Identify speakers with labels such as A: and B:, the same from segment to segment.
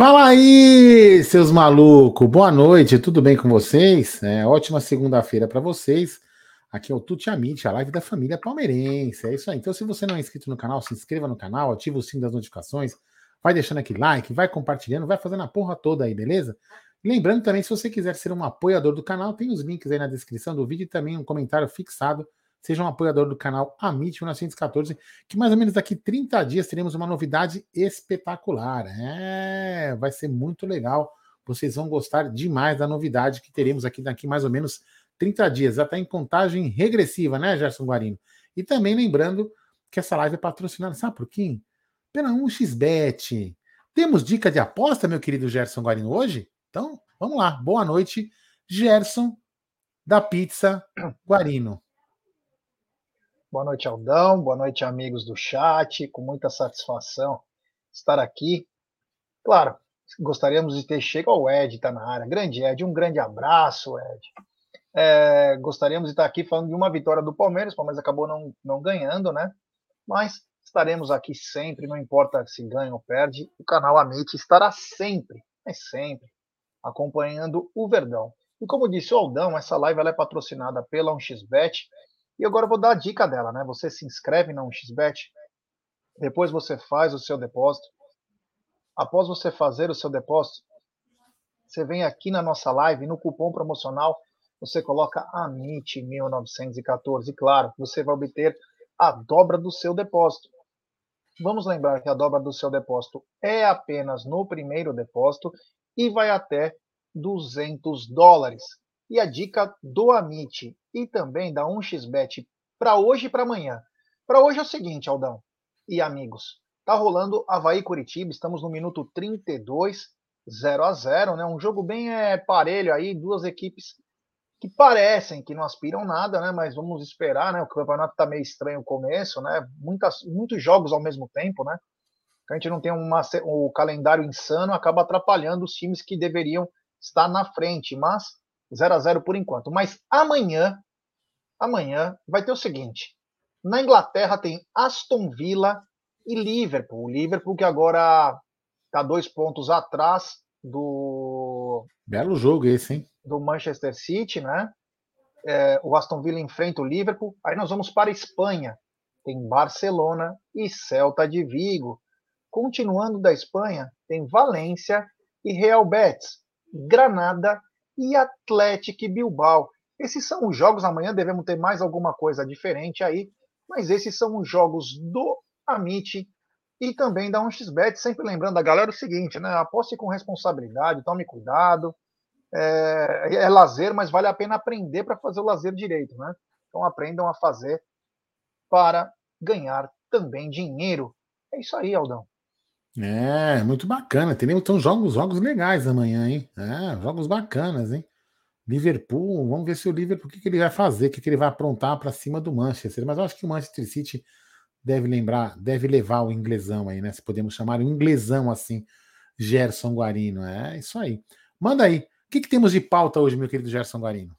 A: Fala aí, seus malucos. Boa noite, tudo bem com vocês? É, ótima segunda-feira para vocês. Aqui é o Tuti Amit, a live da família palmeirense. É isso aí. Então, se você não é inscrito no canal, se inscreva no canal, ativa o sino das notificações, vai deixando aqui like, vai compartilhando, vai fazendo a porra toda aí, beleza? Lembrando também, se você quiser ser um apoiador do canal, tem os links aí na descrição do vídeo e também um comentário fixado Seja um apoiador do canal Amit 1914, que mais ou menos daqui 30 dias teremos uma novidade espetacular. É, vai ser muito legal. Vocês vão gostar demais da novidade que teremos aqui daqui mais ou menos 30 dias. Está em contagem regressiva, né, Gerson Guarino? E também lembrando que essa live é patrocinada, sabe por quem? Pela 1xBet. Temos dica de aposta, meu querido Gerson Guarino, hoje? Então, vamos lá. Boa noite, Gerson da Pizza Guarino.
B: Boa noite, Aldão. Boa noite, amigos do chat. Com muita satisfação estar aqui. Claro, gostaríamos de ter chegado ao Ed, está na área. Grande Ed, um grande abraço, Ed. É, gostaríamos de estar aqui falando de uma vitória do Palmeiras. O Palmeiras acabou não, não ganhando, né? Mas estaremos aqui sempre, não importa se ganha ou perde. O canal Amit estará sempre, é sempre, acompanhando o Verdão. E como disse o Aldão, essa live é patrocinada pela 1xBet e agora eu vou dar a dica dela, né? Você se inscreve na 1xBet, depois você faz o seu depósito. Após você fazer o seu depósito, você vem aqui na nossa live, no cupom promocional, você coloca AMIT1914. Claro, você vai obter a dobra do seu depósito. Vamos lembrar que a dobra do seu depósito é apenas no primeiro depósito e vai até 200 dólares. E a dica do Amit e também da 1xBet para hoje e para amanhã. Para hoje é o seguinte, Aldão e amigos. Tá rolando Havaí Curitiba, estamos no minuto 32, 0 a 0 né? Um jogo bem é, parelho aí, duas equipes que parecem que não aspiram nada, né? Mas vamos esperar, né? O campeonato tá meio estranho no começo, né? Muitas, muitos jogos ao mesmo tempo, né? A gente não tem uma, o calendário insano, acaba atrapalhando os times que deveriam estar na frente, mas 0 a 0 por enquanto. Mas amanhã, amanhã vai ter o seguinte: na Inglaterra tem Aston Villa e Liverpool. O Liverpool que agora está dois pontos atrás do.
A: Belo jogo esse, hein?
B: Do Manchester City, né? É, o Aston Villa enfrenta o Liverpool. Aí nós vamos para a Espanha. Tem Barcelona e Celta de Vigo. Continuando da Espanha, tem Valência e Real Betis. Granada e Atlético Bilbao. Esses são os jogos, amanhã devemos ter mais alguma coisa diferente aí, mas esses são os jogos do Amit e também da 1xBet, sempre lembrando a galera o seguinte, né, aposte com responsabilidade, tome cuidado, é, é lazer, mas vale a pena aprender para fazer o lazer direito, né? Então aprendam a fazer para ganhar também dinheiro. É isso aí, Aldão.
A: É, muito bacana. Tem então jogos, jogos legais amanhã, hein? É, jogos bacanas, hein? Liverpool, vamos ver se o Liverpool o que, que ele vai fazer, o que, que ele vai aprontar para cima do Manchester. Mas eu acho que o Manchester City deve lembrar, deve levar o inglesão aí, né? Se podemos chamar o inglesão assim, Gerson Guarino. É isso aí. Manda aí. O que, que temos de pauta hoje, meu querido Gerson Guarino?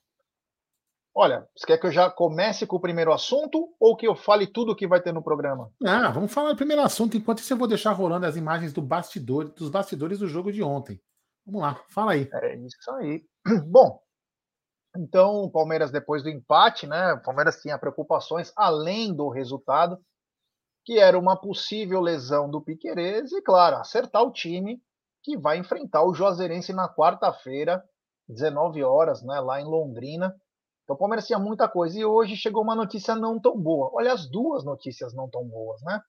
B: Olha, você quer que eu já comece com o primeiro assunto ou que eu fale tudo o que vai ter no programa?
A: Ah, vamos falar do primeiro assunto. Enquanto isso, eu vou deixar rolando as imagens do bastidor, dos bastidores do jogo de ontem. Vamos lá, fala aí.
B: É isso aí. Bom, Então, o Palmeiras, depois do empate, né? O Palmeiras tinha preocupações além do resultado, que era uma possível lesão do Piquerez e, claro, acertar o time que vai enfrentar o Juazeirense na quarta-feira, 19 horas, né, lá em Londrina. Então o Palmeiras tinha muita coisa e hoje chegou uma notícia não tão boa. Olha, as duas notícias não tão boas, né?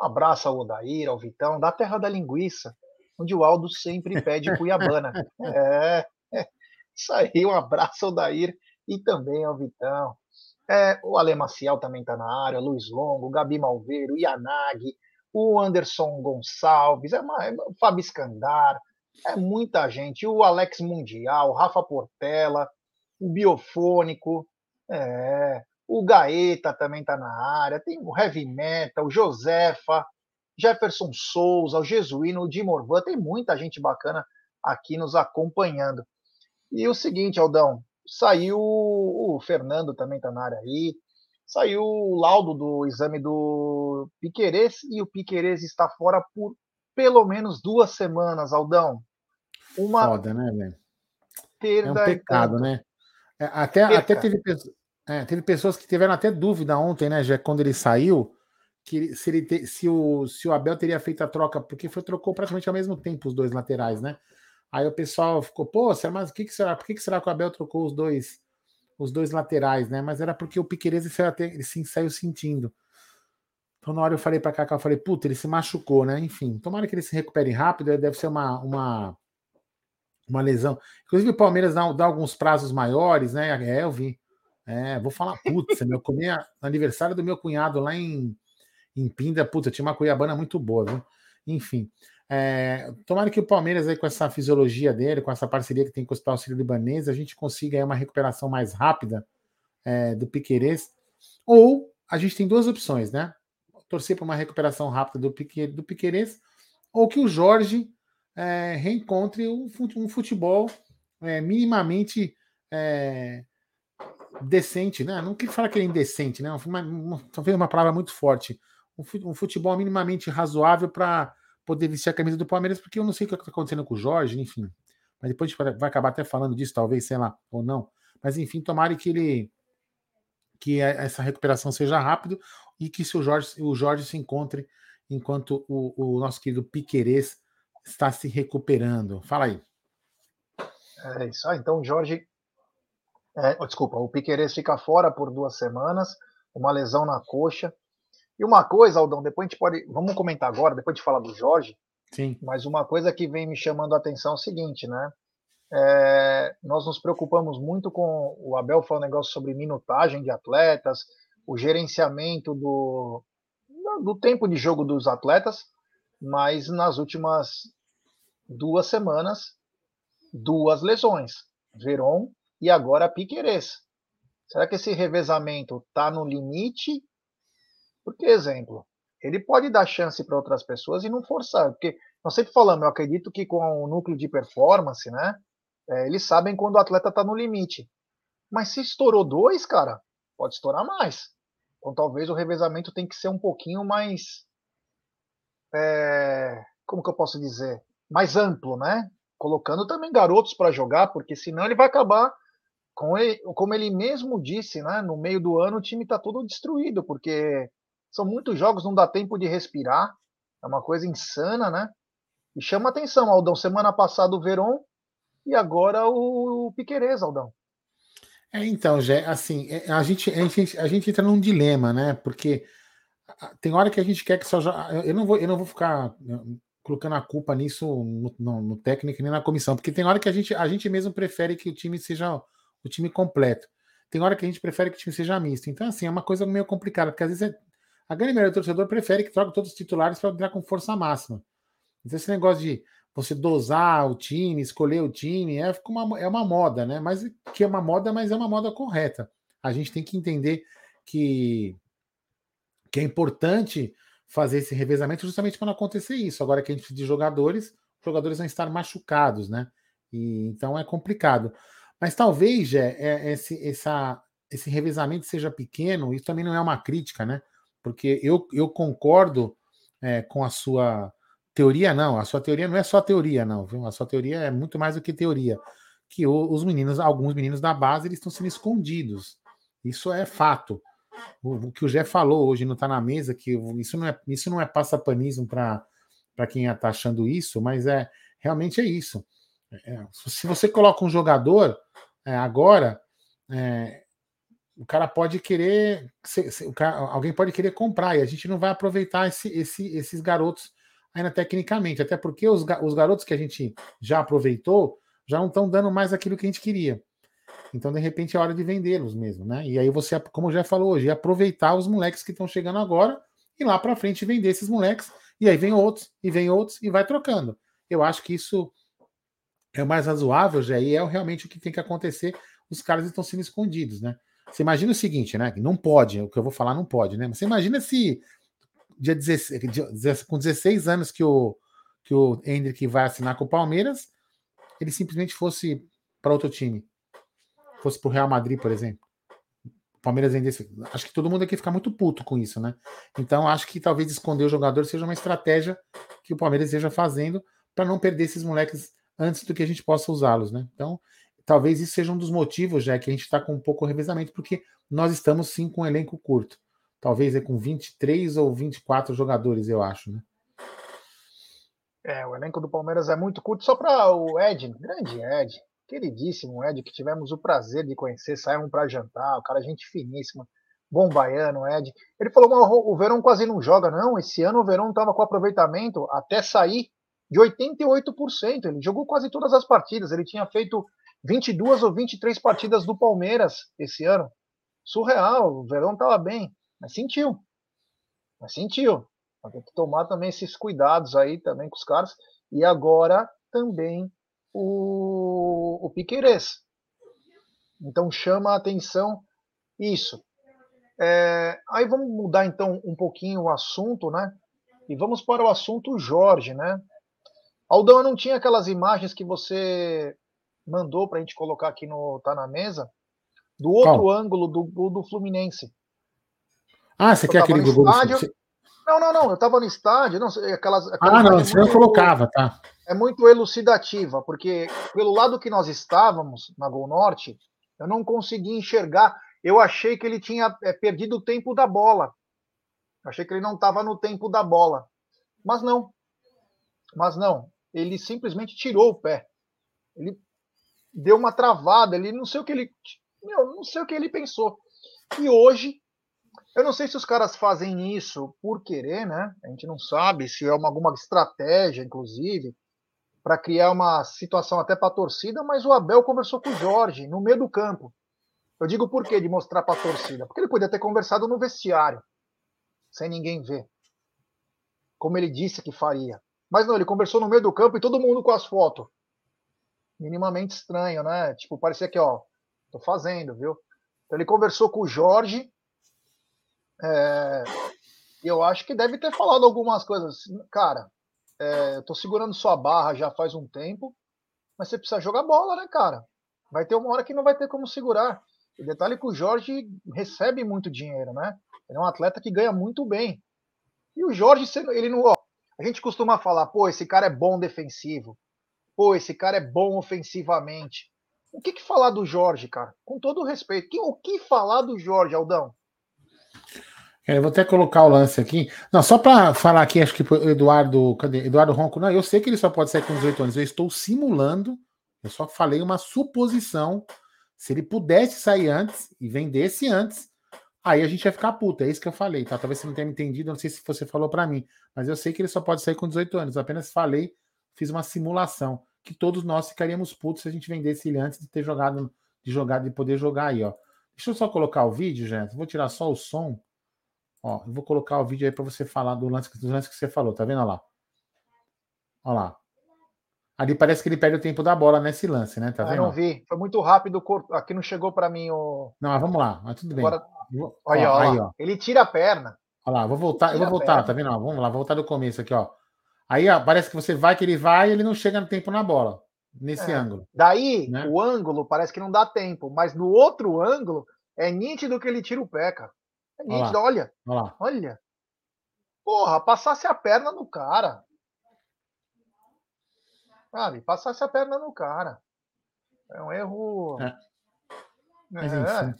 B: Um abraço ao Odair, ao Vitão, da Terra da Linguiça, onde o Aldo sempre pede Cuiabana. é, é, isso aí, um abraço ao Odair e também ao Vitão. É, o Ale Maciel também está na área, Luiz Longo, Gabi Malveiro, Yanagi, o Anderson Gonçalves, é uma, é, o Fábio Scandar, é muita gente. O Alex Mundial, Rafa Portela, o Biofônico, é, o Gaeta também está na área, tem o Heavy Metal, o Josefa, Jefferson Souza, o Jesuíno, o Di Morvan, tem muita gente bacana aqui nos acompanhando. E o seguinte, Aldão, saiu o Fernando também está na área aí, saiu o laudo do exame do Piquerez e o Piquerez está fora por pelo menos duas semanas, Aldão.
A: Uma Foda, né, velho?
B: Perda
A: é um pecado, né? É, até, até teve, é, teve pessoas que tiveram até dúvida ontem, né, já quando ele saiu, que se, ele te, se, o, se o Abel teria feito a troca, porque foi trocou praticamente ao mesmo tempo os dois laterais, né? Aí o pessoal ficou, pô, mas o que, que será? Por que, que será que o Abel trocou os dois os dois laterais, né? Mas era porque o Piqueires ele sim saiu sentindo. Então, na hora eu falei para Kaká, eu falei, puta, ele se machucou, né? Enfim, tomara que ele se recupere rápido, deve ser uma, uma, uma lesão. Inclusive, o Palmeiras dá, dá alguns prazos maiores, né? É, eu vi. É, vou falar, putz, meu, comi aniversário do meu cunhado lá em, em Pinda, puta, tinha uma cuiabana muito boa, viu? Enfim. É, tomara que o Palmeiras, aí, com essa fisiologia dele, com essa parceria que tem com o Hospital Sírio Libanês, a gente consiga aí, uma recuperação mais rápida é, do Piquerez. Ou a gente tem duas opções, né? Torcer para uma recuperação rápida do, Pique, do Piquerez, ou que o Jorge é, reencontre um, futebol é, minimamente é, decente, né? Não queria falar que é indecente, né? Talvez uma palavra muito forte. Um futebol minimamente razoável para poder vestir a camisa do Palmeiras, porque eu não sei o que está acontecendo com o Jorge, enfim. Mas depois a gente vai acabar até falando disso, talvez, sei lá, ou não. Mas enfim, tomara que ele que essa recuperação seja rápido e que se o Jorge, o Jorge se encontre enquanto o, o nosso querido Piquerez está se recuperando. Fala aí.
B: É isso aí. Então, o Jorge. É, oh, desculpa, o Piquerez fica fora por duas semanas, uma lesão na coxa. E uma coisa, Aldão, depois a gente pode. Vamos comentar agora, depois de falar do Jorge.
A: Sim.
B: Mas uma coisa que vem me chamando a atenção é o seguinte, né? É, nós nos preocupamos muito com. O Abel falou um negócio sobre minutagem de atletas, o gerenciamento do, do tempo de jogo dos atletas, mas nas últimas duas semanas, duas lesões. Veron e agora Piquerez. Será que esse revezamento está no limite porque, exemplo, ele pode dar chance para outras pessoas e não forçar. Porque nós sempre falamos, eu acredito que com o núcleo de performance, né? É, eles sabem quando o atleta está no limite. Mas se estourou dois, cara, pode estourar mais. Então talvez o revezamento tem que ser um pouquinho mais. É, como que eu posso dizer? Mais amplo, né? Colocando também garotos para jogar, porque senão ele vai acabar com ele, como ele mesmo disse, né? No meio do ano o time está todo destruído, porque são muitos jogos, não dá tempo de respirar. É uma coisa insana, né? E chama atenção, Aldão. Semana passada o Veron e agora o Piquerez, Aldão.
A: É, então, Jé, assim, é, a gente, a, gente, a gente entra num dilema, né? Porque tem hora que a gente quer que só. Eu não vou, eu não vou ficar né, colocando a culpa nisso no, no, no, técnico nem na comissão, porque tem hora que a gente, a gente mesmo prefere que o time seja o time completo. Tem hora que a gente prefere que o time seja misto. Então, assim, é uma coisa meio complicada, porque às vezes é, a grande maioria do torcedor prefere que troque todos os titulares para entrar com força máxima. Então, esse negócio de você dosar o time, escolher o time, é uma, é uma moda, né? Mas que é uma moda, mas é uma moda correta. A gente tem que entender que, que é importante fazer esse revezamento justamente para não acontecer isso. Agora que a gente precisa de jogadores, jogadores vão estar machucados, né? E, então é complicado. Mas talvez é, é, esse, essa, esse revezamento seja pequeno, isso também não é uma crítica, né? porque eu, eu concordo é, com a sua teoria, não. A sua teoria não é só teoria, não. Viu? A sua teoria é muito mais do que teoria. que os meninos, alguns meninos da base, eles estão sendo escondidos. Isso é fato. O, o que o Jé falou hoje não está na mesa, que isso não é, isso não é passapanismo para quem está achando isso, mas é realmente é isso. É, se você coloca um jogador é, agora, é, o cara pode querer, se, se, cara, alguém pode querer comprar e a gente não vai aproveitar esse, esse, esses garotos ainda tecnicamente, até porque os, os garotos que a gente já aproveitou já não estão dando mais aquilo que a gente queria. Então, de repente, é hora de vendê-los mesmo, né? E aí você, como já falou hoje, aproveitar os moleques que estão chegando agora e lá para frente vender esses moleques. E aí vem outros, e vem outros, e vai trocando. Eu acho que isso é o mais razoável, já, e é realmente o que tem que acontecer. Os caras estão sendo escondidos, né? Você imagina o seguinte, né? Não pode, o que eu vou falar não pode, né? Mas você imagina se dia 16, com 16 anos que o, que o Hendrick vai assinar com o Palmeiras, ele simplesmente fosse para outro time. Fosse para o Real Madrid, por exemplo. O Palmeiras vendesse. Acho que todo mundo aqui fica muito puto com isso, né? Então, acho que talvez esconder o jogador seja uma estratégia que o Palmeiras esteja fazendo para não perder esses moleques antes do que a gente possa usá-los, né? Então, talvez isso seja um dos motivos, já que a gente está com um pouco de revezamento, porque nós estamos sim com um elenco curto. Talvez é com 23 ou 24 jogadores, eu acho, né?
B: É, o elenco do Palmeiras é muito curto. Só para o Ed, grande Ed, queridíssimo Ed, que tivemos o prazer de conhecer, saímos para jantar, o cara é gente finíssima, bom baiano, Ed. Ele falou, mas o Verão quase não joga, não. Esse ano o Verão estava com aproveitamento até sair de 88%. Ele jogou quase todas as partidas. Ele tinha feito 22 ou 23 partidas do Palmeiras esse ano. Surreal, o Verão estava bem, mas sentiu. Mas sentiu. Tem que tomar também esses cuidados aí também com os caras. E agora também o, o Piqueires. Então chama a atenção isso. É, aí vamos mudar então um pouquinho o assunto, né? E vamos para o assunto Jorge, né? Aldão, eu não tinha aquelas imagens que você mandou para a gente colocar aqui no Tá na Mesa, do outro Qual? ângulo do gol do Fluminense.
A: Ah, você eu quer aquele gol
B: do não, não, não. Eu estava no estádio, não, aquelas. aquelas
A: ah, não, você não colocava, tá?
B: É muito elucidativa, porque pelo lado que nós estávamos, na Gol Norte, eu não consegui enxergar. Eu achei que ele tinha é, perdido o tempo da bola. Eu achei que ele não estava no tempo da bola. Mas não. Mas não. Ele simplesmente tirou o pé. Ele deu uma travada. Ele não sei o que ele. Meu, não sei o que ele pensou. E hoje eu não sei se os caras fazem isso por querer, né? A gente não sabe se é uma, alguma estratégia, inclusive, para criar uma situação até para a torcida, mas o Abel conversou com o Jorge no meio do campo. Eu digo por quê de mostrar para a torcida? Porque ele podia ter conversado no vestiário, sem ninguém ver. Como ele disse que faria. Mas não, ele conversou no meio do campo e todo mundo com as fotos. Minimamente estranho, né? Tipo, parecia que, ó, tô fazendo, viu? Então ele conversou com o Jorge é, eu acho que deve ter falado algumas coisas. Cara, é, eu tô segurando sua barra já faz um tempo, mas você precisa jogar bola, né, cara? Vai ter uma hora que não vai ter como segurar. E detalhe que o Jorge recebe muito dinheiro, né? Ele é um atleta que ganha muito bem. E o Jorge, ele não. Ó, a gente costuma falar, pô, esse cara é bom defensivo. Pô, esse cara é bom ofensivamente. O que, que falar do Jorge, cara? Com todo o respeito. O que falar do Jorge, Aldão?
A: É, eu vou até colocar o lance aqui. Não, só para falar aqui, acho que o Eduardo. Cadê? Eduardo Ronco. Não, eu sei que ele só pode sair com 18 anos. Eu estou simulando. Eu só falei uma suposição. Se ele pudesse sair antes e vendesse antes, aí a gente ia ficar puta. É isso que eu falei, tá? Talvez você não tenha me entendido. Não sei se você falou para mim. Mas eu sei que ele só pode sair com 18 anos. Eu apenas falei, fiz uma simulação. Que todos nós ficaríamos putos se a gente vendesse ele antes de ter jogado, de jogar, de poder jogar aí, ó. Deixa eu só colocar o vídeo, gente. Vou tirar só o som. Ó, eu vou colocar o vídeo aí para você falar do lance, do lance que você falou, tá vendo lá? Olha lá. Ali parece que ele perde o tempo da bola nesse lance, né? Tá vendo?
B: Eu não vi. Foi muito rápido. Aqui não chegou para mim o.
A: Não, vamos lá. Mas tudo bem. Agora...
B: Olha, ó, aí, ó. Ele tira a perna.
A: Olha lá, vou voltar. Eu vou voltar, tá vendo? vamos lá, vou voltar do começo aqui, ó. Aí, ó, parece que você vai que ele vai e ele não chega no tempo na bola. Nesse é. ângulo.
B: Daí, né? o ângulo parece que não dá tempo, mas no outro ângulo é nítido que ele tira o pé, cara. É nítido, olha. Olha. olha. Porra, passasse a perna no cara. Sabe, passasse a perna no cara. É um erro. É.
A: Mas, é.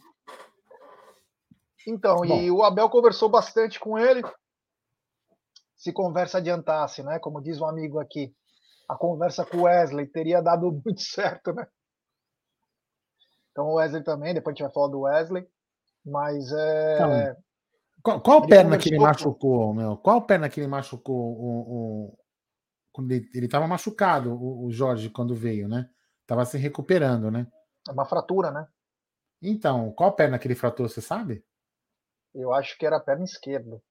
B: Então, Bom. e o Abel conversou bastante com ele. Se conversa adiantasse, né? Como diz um amigo aqui, a conversa com o Wesley teria dado muito certo, né? Então o Wesley também, depois a gente vai falar do Wesley. Mas é. Então,
A: qual, qual perna que ele machucou, meu? Qual perna que ele machucou o, o, quando ele estava machucado, o, o, Jorge, quando veio, né? Tava se recuperando, né?
B: É uma fratura, né?
A: Então, qual perna que ele fraturou, você sabe?
B: Eu acho que era a perna esquerda.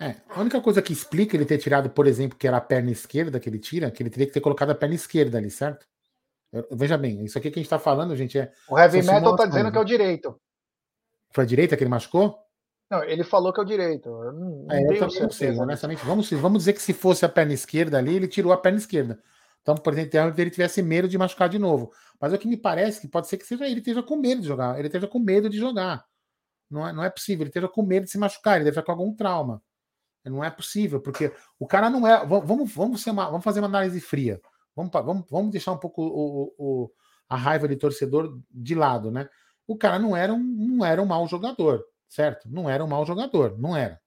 A: É, a única coisa que explica ele ter tirado, por exemplo, que era a perna esquerda que ele tira, que ele teria que ter colocado a perna esquerda ali, certo? Veja bem, isso aqui que a gente está falando, gente, é.
B: O Heavy Metal está dizendo que é o direito.
A: Foi a direita que ele machucou?
B: Não, ele falou que é o direito. Eu não,
A: é, eu também não sei, honestamente. Vamos, vamos dizer que se fosse a perna esquerda ali, ele tirou a perna esquerda. Então, por exemplo, ele tivesse medo de machucar de novo. Mas o que me parece que pode ser que seja ele esteja com medo de jogar. Ele esteja com medo de jogar. Não é, não é possível. Ele esteja com medo de se machucar. Ele deve estar com algum trauma. Não é possível, porque o cara não é. Vamos, vamos, uma, vamos fazer uma análise fria. Vamos, vamos, vamos deixar um pouco o, o, a raiva de torcedor de lado, né? O cara não era um, não era um mau jogador, certo? Não era um mau jogador, não era.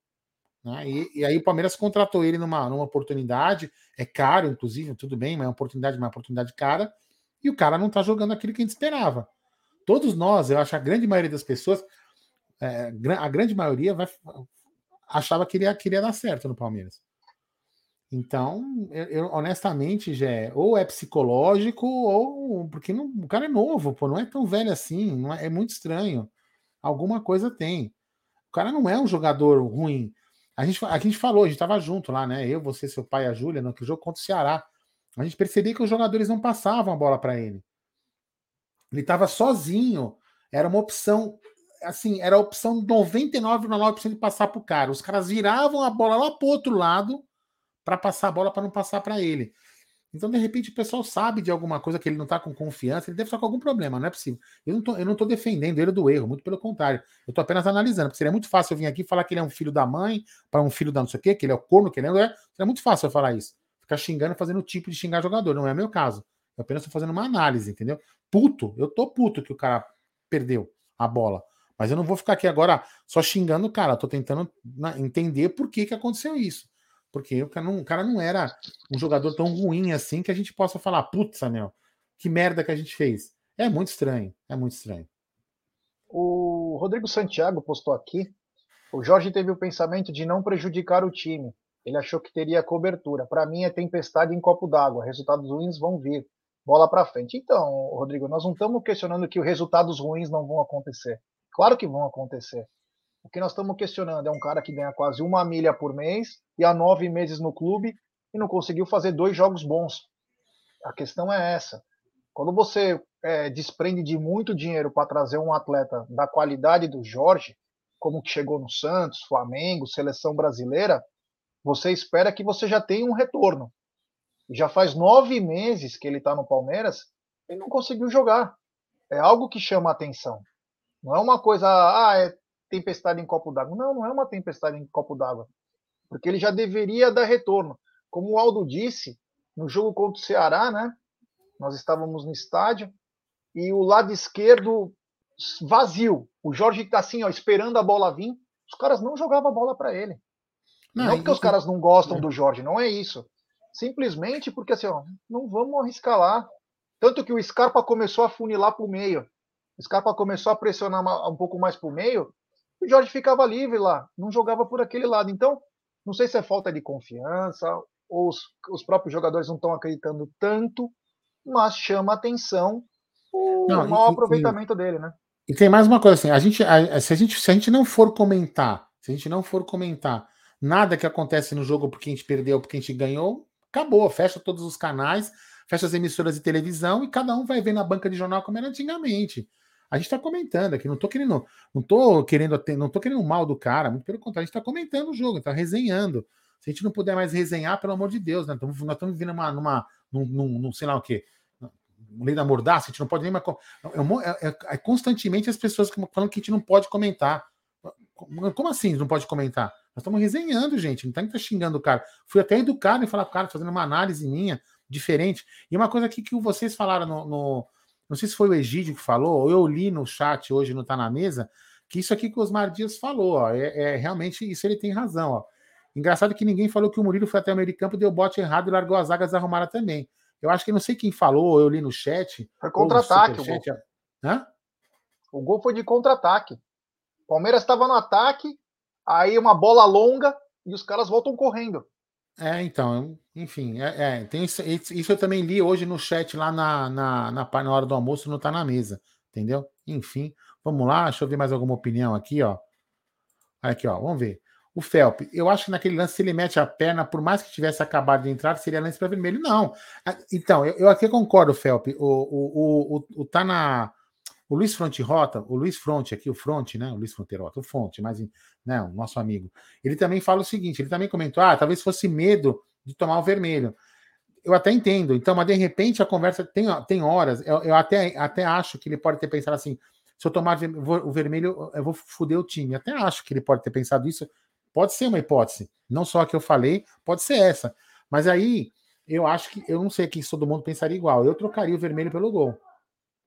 A: Né? E, e, aí o Palmeiras contratou ele numa, numa oportunidade, é caro, inclusive, tudo bem, mas é uma oportunidade, uma oportunidade cara, e o cara não tá jogando aquilo que a gente esperava. Todos nós, eu acho a grande maioria das pessoas, é, a grande maioria vai, achava que ele ia, que ele ia dar certo no Palmeiras. Então, eu, eu, honestamente, já ou é psicológico, ou porque não, o cara é novo, pô, não é tão velho assim, é, é, muito estranho. Alguma coisa tem. O cara não é um jogador ruim. A gente, a gente falou, a gente estava junto lá, né? Eu, você, seu pai, a Júlia, no jogo contra o Ceará. A gente percebia que os jogadores não passavam a bola para ele. Ele estava sozinho. Era uma opção, assim, era a opção 99,9% de passar para o cara. Os caras viravam a bola lá para outro lado para passar a bola para não passar para ele. Então, de repente, o pessoal sabe de alguma coisa que ele não está com confiança, ele deve estar com algum problema, não é possível. Eu não tô, defendendo ele do erro, muito pelo contrário. Eu estou apenas analisando, porque seria muito fácil eu vir aqui e falar que ele é um filho da mãe, para um filho da não sei o quê, que ele é o corno, que ele não é. Seria muito fácil eu falar isso. Ficar xingando, fazendo o tipo de xingar jogador. Não é meu caso. Eu apenas estou fazendo uma análise, entendeu? Puto, eu tô puto que o cara perdeu a bola. Mas eu não vou ficar aqui agora só xingando o cara. Eu tô tentando entender por que, que aconteceu isso. Porque o cara, não, o cara não era um jogador tão ruim assim que a gente possa falar, putz, meu, que merda que a gente fez. É muito estranho, é muito estranho.
B: O Rodrigo Santiago postou aqui. O Jorge teve o pensamento de não prejudicar o time. Ele achou que teria cobertura. Para mim é tempestade em copo d'água. Resultados ruins vão vir. Bola para frente. Então, Rodrigo, nós não estamos questionando que os resultados ruins não vão acontecer. Claro que vão acontecer. O que nós estamos questionando é um cara que ganha quase uma milha por mês e há nove meses no clube e não conseguiu fazer dois jogos bons. A questão é essa. Quando você é, desprende de muito dinheiro para trazer um atleta da qualidade do Jorge, como que chegou no Santos, Flamengo, seleção brasileira, você espera que você já tenha um retorno. Já faz nove meses que ele está no Palmeiras e não conseguiu jogar. É algo que chama a atenção. Não é uma coisa, ah, é tempestade em copo d'água. Não, não é uma tempestade em copo d'água. Porque ele já deveria dar retorno. Como o Aldo disse, no jogo contra o Ceará, né? Nós estávamos no estádio e o lado esquerdo vazio. O Jorge está assim, ó, esperando a bola vir. Os caras não jogavam a bola para ele. Não, não porque isso... os caras não gostam é. do Jorge, não é isso. Simplesmente porque assim, ó, não vamos arriscar lá. Tanto que o Scarpa começou a funilar para o meio. O Scarpa começou a pressionar um pouco mais para o meio o Jorge ficava livre lá, não jogava por aquele lado. Então, não sei se é falta de confiança ou os, os próprios jogadores não estão acreditando tanto, mas chama atenção o não, mau e, aproveitamento e, dele, né?
A: E tem mais uma coisa assim, a gente, a, se, a gente, se a gente não for comentar, se a gente não for comentar nada que acontece no jogo porque a gente perdeu, porque a gente ganhou, acabou, fecha todos os canais, fecha as emissoras de televisão e cada um vai ver na banca de jornal como era antigamente. A gente está comentando aqui, não estou querendo, não tô querendo, não tô querendo mal do cara, muito pelo contrário, a gente está comentando o jogo, está resenhando. Se a gente não puder mais resenhar, pelo amor de Deus, né? Tamo, nós estamos vivendo numa, numa num, num, num, sei lá o quê, lei da mordaça, a gente não pode nem mais. É, é, é, constantemente as pessoas falando que a gente não pode comentar. Como assim não pode comentar? Nós estamos resenhando, gente. Não estar tá xingando o cara. Fui até educado em falar, cara, fazendo uma análise minha diferente. E uma coisa aqui que vocês falaram no, no não sei se foi o Egídio que falou, ou eu li no chat hoje, não está na mesa, que isso aqui que o Osmar Dias falou, ó, é, é, realmente isso ele tem razão. Ó. Engraçado que ninguém falou que o Murilo foi até o meio de campo, deu bote errado e largou as zagas arrumadas também. Eu acho que não sei quem falou, eu li no chat.
B: Foi contra-ataque. O, gol. Hã? o gol foi de contra-ataque. Palmeiras estava no ataque, aí uma bola longa e os caras voltam correndo.
A: É, então, enfim, é, é, tem isso, isso, eu também li hoje no chat lá na, na, na, na hora do almoço, não tá na mesa, entendeu? Enfim, vamos lá, deixa eu ver mais alguma opinião aqui, ó. Aqui, ó, vamos ver. O Felp, eu acho que naquele lance, se ele mete a perna, por mais que tivesse acabado de entrar, seria lance para vermelho. Não. Então, eu, eu aqui concordo, Felp. O, o, o, o, tá na. O Luiz Fronte Rota, o Luiz Fronte aqui, o Fronte, né? O Luiz Fronterota, o Fonte, mas né, o nosso amigo. Ele também fala o seguinte: ele também comentou, ah, talvez fosse medo de tomar o vermelho. Eu até entendo, então, mas de repente a conversa tem, tem horas. Eu, eu até, até acho que ele pode ter pensado assim: se eu tomar o vermelho, eu vou foder o time. Até acho que ele pode ter pensado isso. Pode ser uma hipótese. Não só a que eu falei, pode ser essa. Mas aí, eu acho que. Eu não sei que todo mundo pensaria igual. Eu trocaria o vermelho pelo gol.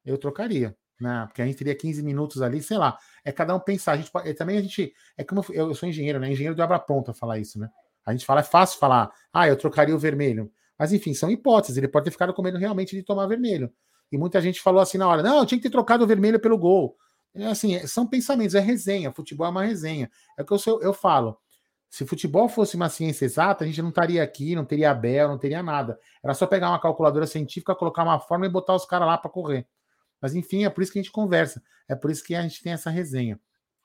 A: Eu trocaria. Né? Porque a gente teria 15 minutos ali, sei lá. É cada um pensar. A gente, é, também a gente. É como eu, eu sou engenheiro, né? Engenheiro do Abra Pronta falar isso, né? A gente fala, é fácil falar, ah, eu trocaria o vermelho. Mas enfim, são hipóteses. Ele pode ter ficado com medo realmente de tomar vermelho. E muita gente falou assim na hora: não, eu tinha que ter trocado o vermelho pelo gol. É assim, é, são pensamentos, é resenha. Futebol é uma resenha. É o que eu, eu falo. Se futebol fosse uma ciência exata, a gente não estaria aqui, não teria Abel, não teria nada. Era só pegar uma calculadora científica, colocar uma forma e botar os caras lá para correr. Mas enfim, é por isso que a gente conversa. É por isso que a gente tem essa resenha.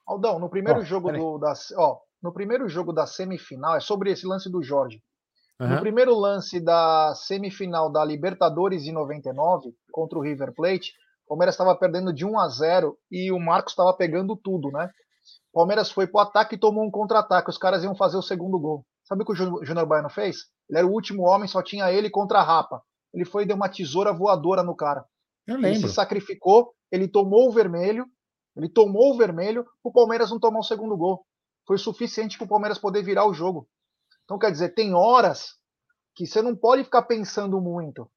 B: Aldão, no primeiro ó, jogo do, da, ó, no primeiro jogo da semifinal, é sobre esse lance do Jorge. Uhum. No primeiro lance da semifinal da Libertadores em 99, contra o River Plate, o Palmeiras estava perdendo de 1 a 0 e o Marcos estava pegando tudo, né? O Palmeiras foi pro ataque e tomou um contra-ataque. Os caras iam fazer o segundo gol. Sabe o que o Júnior Baiano fez? Ele era o último homem, só tinha ele contra a Rapa. Ele foi e deu uma tesoura voadora no cara.
A: Eu lembro.
B: Ele se sacrificou, ele tomou o vermelho, ele tomou o vermelho, o Palmeiras não tomou o segundo gol. Foi suficiente para o Palmeiras poder virar o jogo. Então, quer dizer, tem horas que você não pode ficar pensando muito.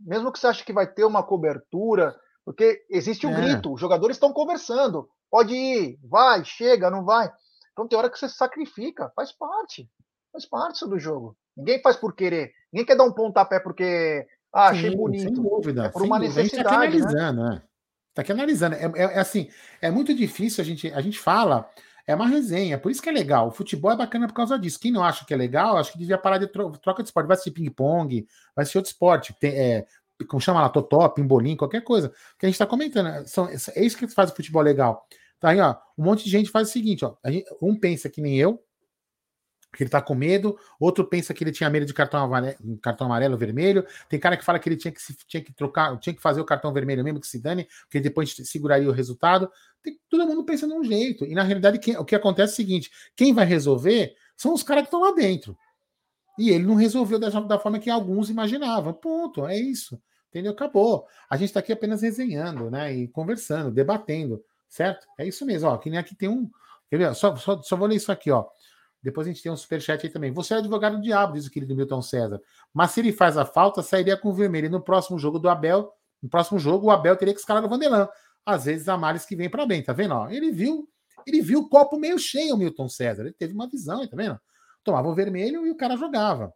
B: Mesmo que você ache que vai ter uma cobertura, porque existe o é. grito, os jogadores estão conversando. Pode ir, vai, chega, não vai. Então tem hora que você se sacrifica, faz parte. Faz parte do jogo. Ninguém faz por querer. Ninguém quer dar um pontapé porque ah, achei Sim, bonito.
A: Sem dúvida.
B: É por uma
A: dúvida.
B: necessidade.
A: A gente tá aqui analisando, né? Tá aqui analisando. É, é, assim, é muito difícil a gente. A gente fala, é uma resenha, por isso que é legal. O futebol é bacana por causa disso. Quem não acha que é legal, acho que devia parar de tro troca de esporte. Vai assistir ping-pong, vai assistir outro esporte. Tem, é, como chama lá, totó, pimbolim, qualquer coisa. Que a gente tá comentando. Né? São, é isso que faz o futebol legal. Tá aí, ó. Um monte de gente faz o seguinte, ó. Gente, um pensa que nem eu, que ele tá com medo, outro pensa que ele tinha medo de cartão amarelo, cartão amarelo vermelho, tem cara que fala que ele tinha que, tinha que trocar, tinha que fazer o cartão vermelho mesmo que se dane, porque depois seguraria o resultado. Tem, todo mundo pensa de um jeito. E na realidade, quem, o que acontece é o seguinte: quem vai resolver são os caras que estão lá dentro. E ele não resolveu da, da forma que alguns imaginavam. Ponto, é isso. Entendeu? Acabou. A gente está aqui apenas resenhando, né? E conversando, debatendo, certo? É isso mesmo, ó. Que nem aqui tem um. Quer ver? Só, só, só vou ler isso aqui, ó. Depois a gente tem um superchat aí também. Você é advogado do diabo, diz o querido Milton César. Mas se ele faz a falta, sairia com o vermelho. E no próximo jogo do Abel, no próximo jogo, o Abel teria que escalar o Vanderlan. Às vezes a males que vem para bem, tá vendo? Ó, ele viu, ele viu o copo meio cheio, o Milton César. Ele teve uma visão, tá vendo? Tomava o vermelho e o cara jogava.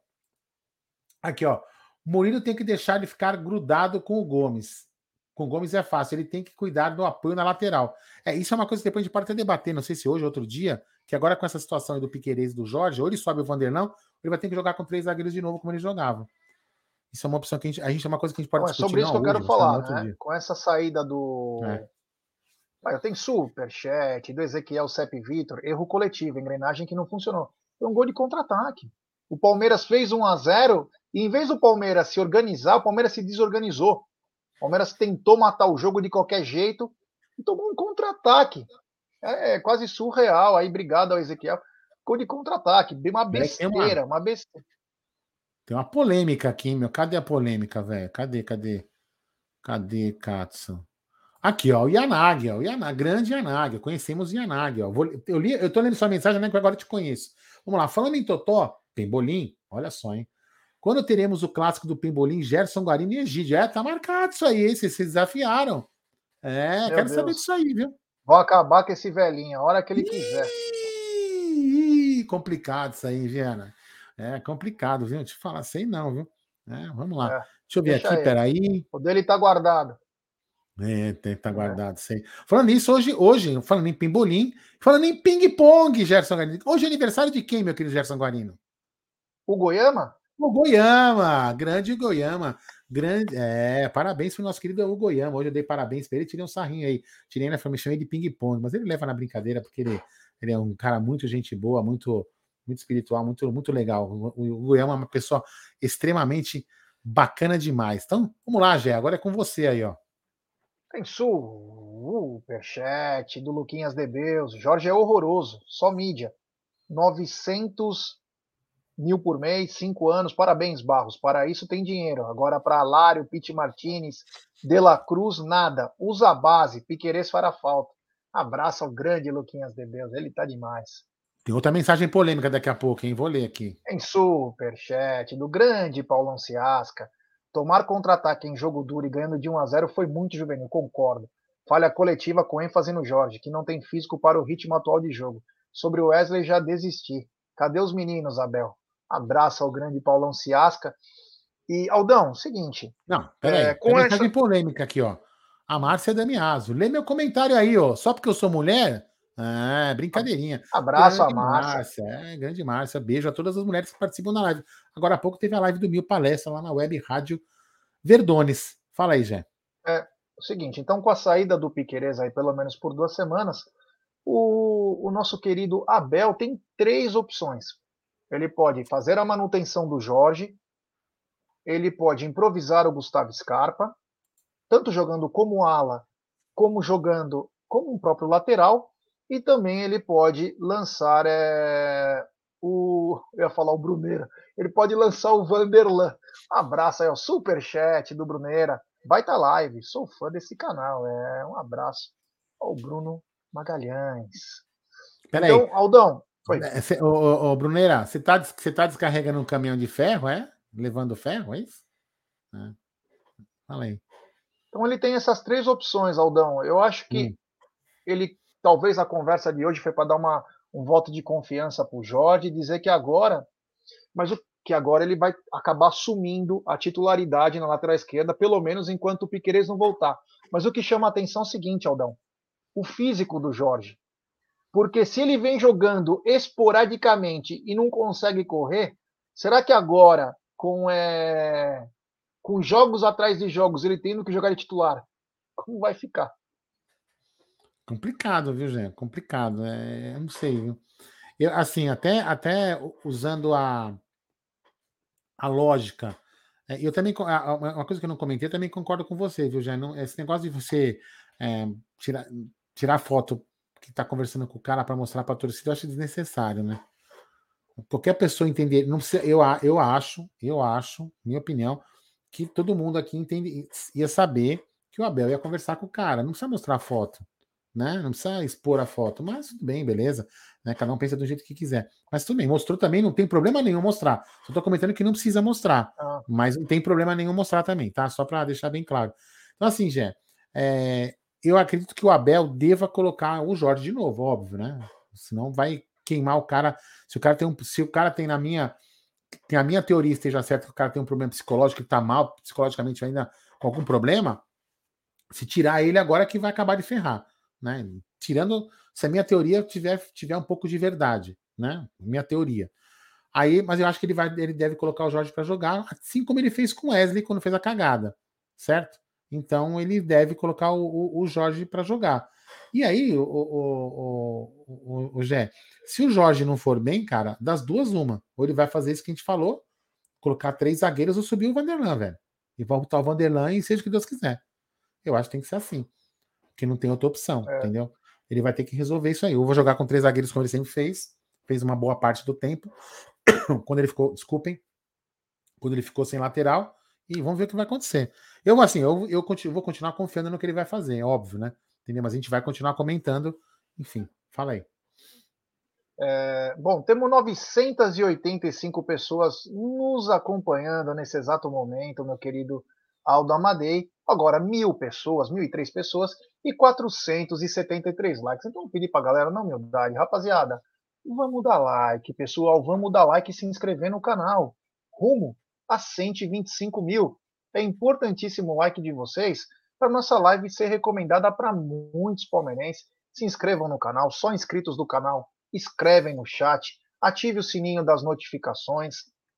A: Aqui, ó. O Murilo tem que deixar de ficar grudado com o Gomes. Com o Gomes é fácil, ele tem que cuidar do apoio na lateral. É, isso é uma coisa que depois a gente pode até debater, não sei se hoje ou outro dia, que agora com essa situação do Piqueires e do Jorge, ou ele sobe o Vanderlão, ou ele vai ter que jogar com três zagueiros de novo, como ele jogava. Isso é uma opção que a gente, a gente é uma coisa que a gente pode
B: Bom, discutir. É sobre isso que eu quero falar, né? Com essa saída do. É. Ah, eu tenho superchat do Ezequiel Sepp Vitor, erro coletivo, engrenagem que não funcionou. Foi um gol de contra-ataque. O Palmeiras fez 1 a 0 e em vez do Palmeiras se organizar, o Palmeiras se desorganizou. O Palmeiras tentou matar o jogo de qualquer jeito e tomou um contra-ataque. É, é, quase surreal. Aí, obrigado ao Ezequiel. Ficou de contra-ataque. Uma besteira, uma... uma besteira.
A: Tem uma polêmica aqui, meu. Cadê a polêmica, velho? Cadê, cadê? Cadê, Katsu? Aqui, ó, o Yanagi, ó, o Yanagi, grande Yanagi, conhecemos o Yanagi, ó. Vou, eu, li, eu tô lendo sua mensagem, né, que agora eu te conheço. Vamos lá, falando em Totó, tem bolim, olha só, hein? Quando teremos o clássico do Pimbolim, Gerson Guarino e Egídio? É, tá marcado isso aí, vocês se desafiaram. É, Meu quero Deus. saber disso aí, viu?
B: Vou acabar com esse velhinho, a hora que ele quiser.
A: Ih, complicado isso aí, Viana. É complicado, viu? Te falar, sei não, viu? É, vamos lá. É, Deixa eu ver aqui, peraí.
B: O dele tá guardado.
A: É, tem, tá é. guardado, sei. Falando nisso, hoje, hoje, falando em pimbolim, falando em ping-pong, Gerson Guarino. Hoje é aniversário de quem, meu querido Gerson Guarino?
B: O Goiama?
A: O Goiama, grande Goiama. Grande, é, parabéns pro nosso querido Goiama. Hoje eu dei parabéns para ele, tirei um sarrinho aí. Tirei na família, chamei de ping-pong, mas ele leva na brincadeira porque ele, ele é um cara muito gente boa, muito muito espiritual, muito muito legal. O, o Goiama é uma pessoa extremamente bacana demais. Então, vamos lá, Gé, agora é com você aí, ó.
B: Tem superchat do Luquinhas Debeus. Jorge é horroroso, só mídia. 900 mil por mês, cinco anos. Parabéns, Barros. Para isso tem dinheiro. Agora, para Alário, Pete Martinez, De La Cruz, nada. Usa a base. Piqueires fará falta. Abraço ao grande Luquinhas Debeus. Ele tá demais.
A: Tem outra mensagem polêmica daqui a pouco, hein? Vou ler aqui.
B: Tem superchat do grande Paulão Ciasca. Tomar contra-ataque em jogo duro e ganhando de 1 a 0 foi muito juvenil, concordo. Falha coletiva com ênfase no Jorge, que não tem físico para o ritmo atual de jogo. Sobre o Wesley já desisti. Cadê os meninos, Abel? Abraço ao grande Paulão Ciasca. E, Aldão, seguinte.
A: Não, peraí. É, com essa... mensagem polêmica aqui, ó. A Márcia Damiaso. Lê meu comentário aí, ó. Só porque eu sou mulher? Ah, brincadeirinha.
B: Abraço grande a Márcia. Márcia.
A: É, grande Márcia. Beijo a todas as mulheres que participam da live. Agora há pouco teve a live do Mil Palestra lá na web Rádio Verdones. Fala aí, Jé.
B: É o seguinte, então com a saída do Piquerez aí pelo menos por duas semanas, o, o nosso querido Abel tem três opções. Ele pode fazer a manutenção do Jorge, ele pode improvisar o Gustavo Scarpa, tanto jogando como ala, como jogando como um próprio lateral, e também ele pode lançar é, o. Eu ia falar o Bruneira. Ele pode lançar o Vanderlan. Abraço aí, ó. Superchat do Bruneira. Baita live. Sou fã desse canal. É um abraço ao Bruno Magalhães.
A: Peraí. Então, Aldão. Cê, ô, ô, Bruneira, você tá, você tá descarregando um caminhão de ferro, é? Levando ferro, é isso? É. Fala aí.
B: Então ele tem essas três opções, Aldão. Eu acho que hum. ele talvez a conversa de hoje foi para dar uma, um voto de confiança para o Jorge e dizer que agora, mas o que agora ele vai acabar assumindo a titularidade na lateral esquerda, pelo menos enquanto o Piqueires não voltar. Mas o que chama a atenção é o seguinte, Aldão: o físico do Jorge. Porque se ele vem jogando esporadicamente e não consegue correr, será que agora, com, é, com jogos atrás de jogos, ele tendo que jogar de titular, como vai ficar?
A: Complicado, viu, Zé? Complicado. É, eu não sei, viu? Eu, assim, até, até usando a, a lógica. É, eu também. Uma coisa que eu não comentei, eu também concordo com você, viu? Não, esse negócio de você é, tirar, tirar foto que está conversando com o cara para mostrar para a torcida, eu acho desnecessário, né? Qualquer pessoa entender. Não precisa, eu, eu acho, eu acho, minha opinião, que todo mundo aqui entende, ia saber que o Abel ia conversar com o cara. Não precisa mostrar foto né? Não precisa expor a foto, mas tudo bem, beleza. Né? Cada um pensa do jeito que quiser. Mas tudo bem, mostrou também, não tem problema nenhum mostrar. Só estou comentando que não precisa mostrar, ah. mas não tem problema nenhum mostrar também, tá? Só para deixar bem claro. Então, assim, Gé, é, eu acredito que o Abel deva colocar o Jorge de novo, óbvio, né? Senão vai queimar o cara. Se o cara tem um, se o cara tem na minha tem a minha teoria esteja certa que o cara tem um problema psicológico, que tá mal psicologicamente ainda com algum problema, se tirar ele agora que vai acabar de ferrar né? Tirando se a minha teoria tiver, tiver um pouco de verdade, né? Minha teoria. Aí, mas eu acho que ele vai, ele deve colocar o Jorge para jogar, assim como ele fez com o Wesley quando fez a cagada, certo? Então ele deve colocar o, o, Jorge para jogar. E aí, o, o, o, Gé, se o Jorge não for bem, cara, das duas, uma. Ou ele vai fazer isso que a gente falou, colocar três zagueiros ou subir o Vanderlan, velho. E voltar o Vanderlan e seja o que Deus quiser. Eu acho que tem que ser assim que não tem outra opção, é. entendeu? Ele vai ter que resolver isso aí. Eu vou jogar com três zagueiros como ele sempre fez, fez uma boa parte do tempo. quando ele ficou, desculpem, quando ele ficou sem lateral, e vamos ver o que vai acontecer. Eu, assim, eu, eu continuo, vou continuar confiando no que ele vai fazer, é óbvio, né? Entendeu? Mas a gente vai continuar comentando. Enfim, fala aí.
B: É, bom, temos 985 pessoas nos acompanhando nesse exato momento, meu querido Aldo Amadei. Agora, mil pessoas, mil e três pessoas e 473 likes. Então, eu pedi para galera, na humildade, rapaziada, vamos dar like, pessoal, vamos dar like e se inscrever no canal. Rumo a 125 mil. É importantíssimo o like de vocês para nossa live ser recomendada para muitos palmeirenses. Se inscrevam no canal, só inscritos do canal, escrevem no chat, ative o sininho das notificações.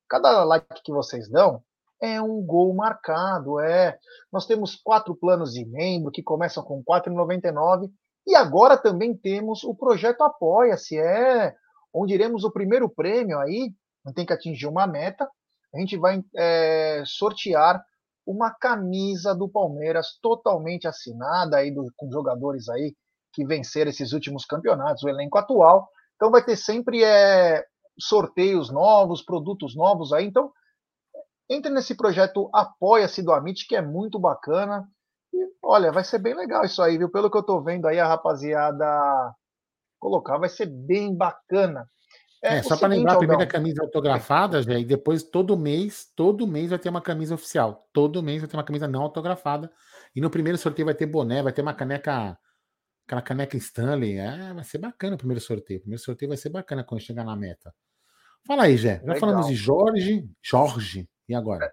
B: Cada like que vocês dão é um gol marcado, é. Nós temos quatro planos de membro que começam com R$ 4,99 e agora também temos o projeto Apoia-se, é onde iremos o primeiro prêmio aí, tem que atingir uma meta, a gente vai é, sortear uma camisa do Palmeiras totalmente assinada aí do, com jogadores aí que venceram esses últimos campeonatos, o elenco atual. Então vai ter sempre é, sorteios novos, produtos novos aí. Então entre nesse projeto Apoia-se do Amit, que é muito bacana. E olha, vai ser bem legal isso aí, viu? Pelo que eu tô vendo aí, a rapaziada colocar, vai ser bem bacana.
A: É, é só para lembrar, a primeira camisa autografada, já, e depois todo mês, todo mês vai ter uma camisa oficial. Todo mês vai ter uma camisa não autografada. E no primeiro sorteio vai ter boné, vai ter uma caneca, aquela caneca Stanley. É, vai ser bacana o primeiro sorteio. O primeiro sorteio vai ser bacana quando chegar na meta. Fala aí, Jé. Já Legal. falamos de Jorge, Jorge, e agora? É.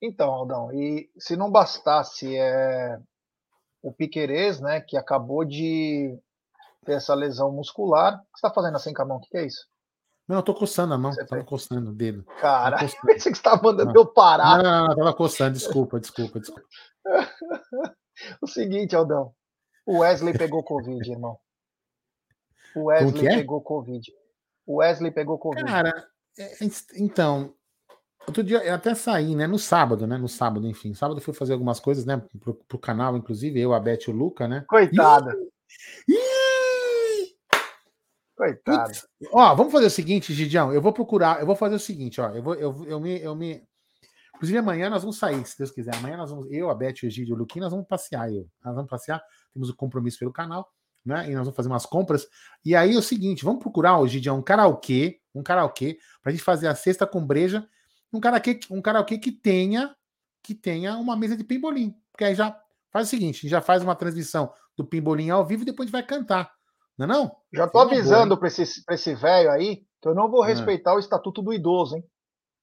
B: Então, Aldão, e se não bastasse é, o Piquerez, né, que acabou de ter essa lesão muscular. O que você está fazendo assim com a mão? O que, que é isso?
A: Não, eu tô coçando a mão, você tava coçando o dedo.
B: Cara, pensei que você estava mandando não. eu parar.
A: Não, não, não, tava coçando, desculpa, desculpa, desculpa.
B: o seguinte, Aldão, o Wesley pegou Covid, irmão. O Wesley é? pegou Covid. O Wesley pegou Covid.
A: Cara, é, então, outro dia eu até saí, né, no sábado, né, no sábado, enfim. Sábado eu fui fazer algumas coisas, né, pro, pro canal, inclusive, eu, a Beth e o Luca, né.
B: Coitada. Ih! Coitado.
A: Ó, vamos fazer o seguinte, Gidião. Eu vou procurar, eu vou fazer o seguinte, ó. Eu vou, eu, eu me, eu me. Inclusive, amanhã nós vamos sair, se Deus quiser. Amanhã nós vamos, eu, a Beth, o Egídio e o Luquinho, nós vamos passear. Eu. Nós vamos passear, temos o um compromisso pelo canal, né? E nós vamos fazer umas compras. E aí é o seguinte: vamos procurar, o Gidião, um karaokê, um karaokê, pra gente fazer a cesta com breja, um karaokê, um karaokê que tenha, que tenha uma mesa de pimbolim. Porque aí já faz o seguinte: já faz uma transmissão do pimbolim ao vivo e depois a gente vai cantar. Não é não?
B: Já tô avisando para esse, pra esse velho aí que eu não vou é. respeitar o estatuto do idoso, hein?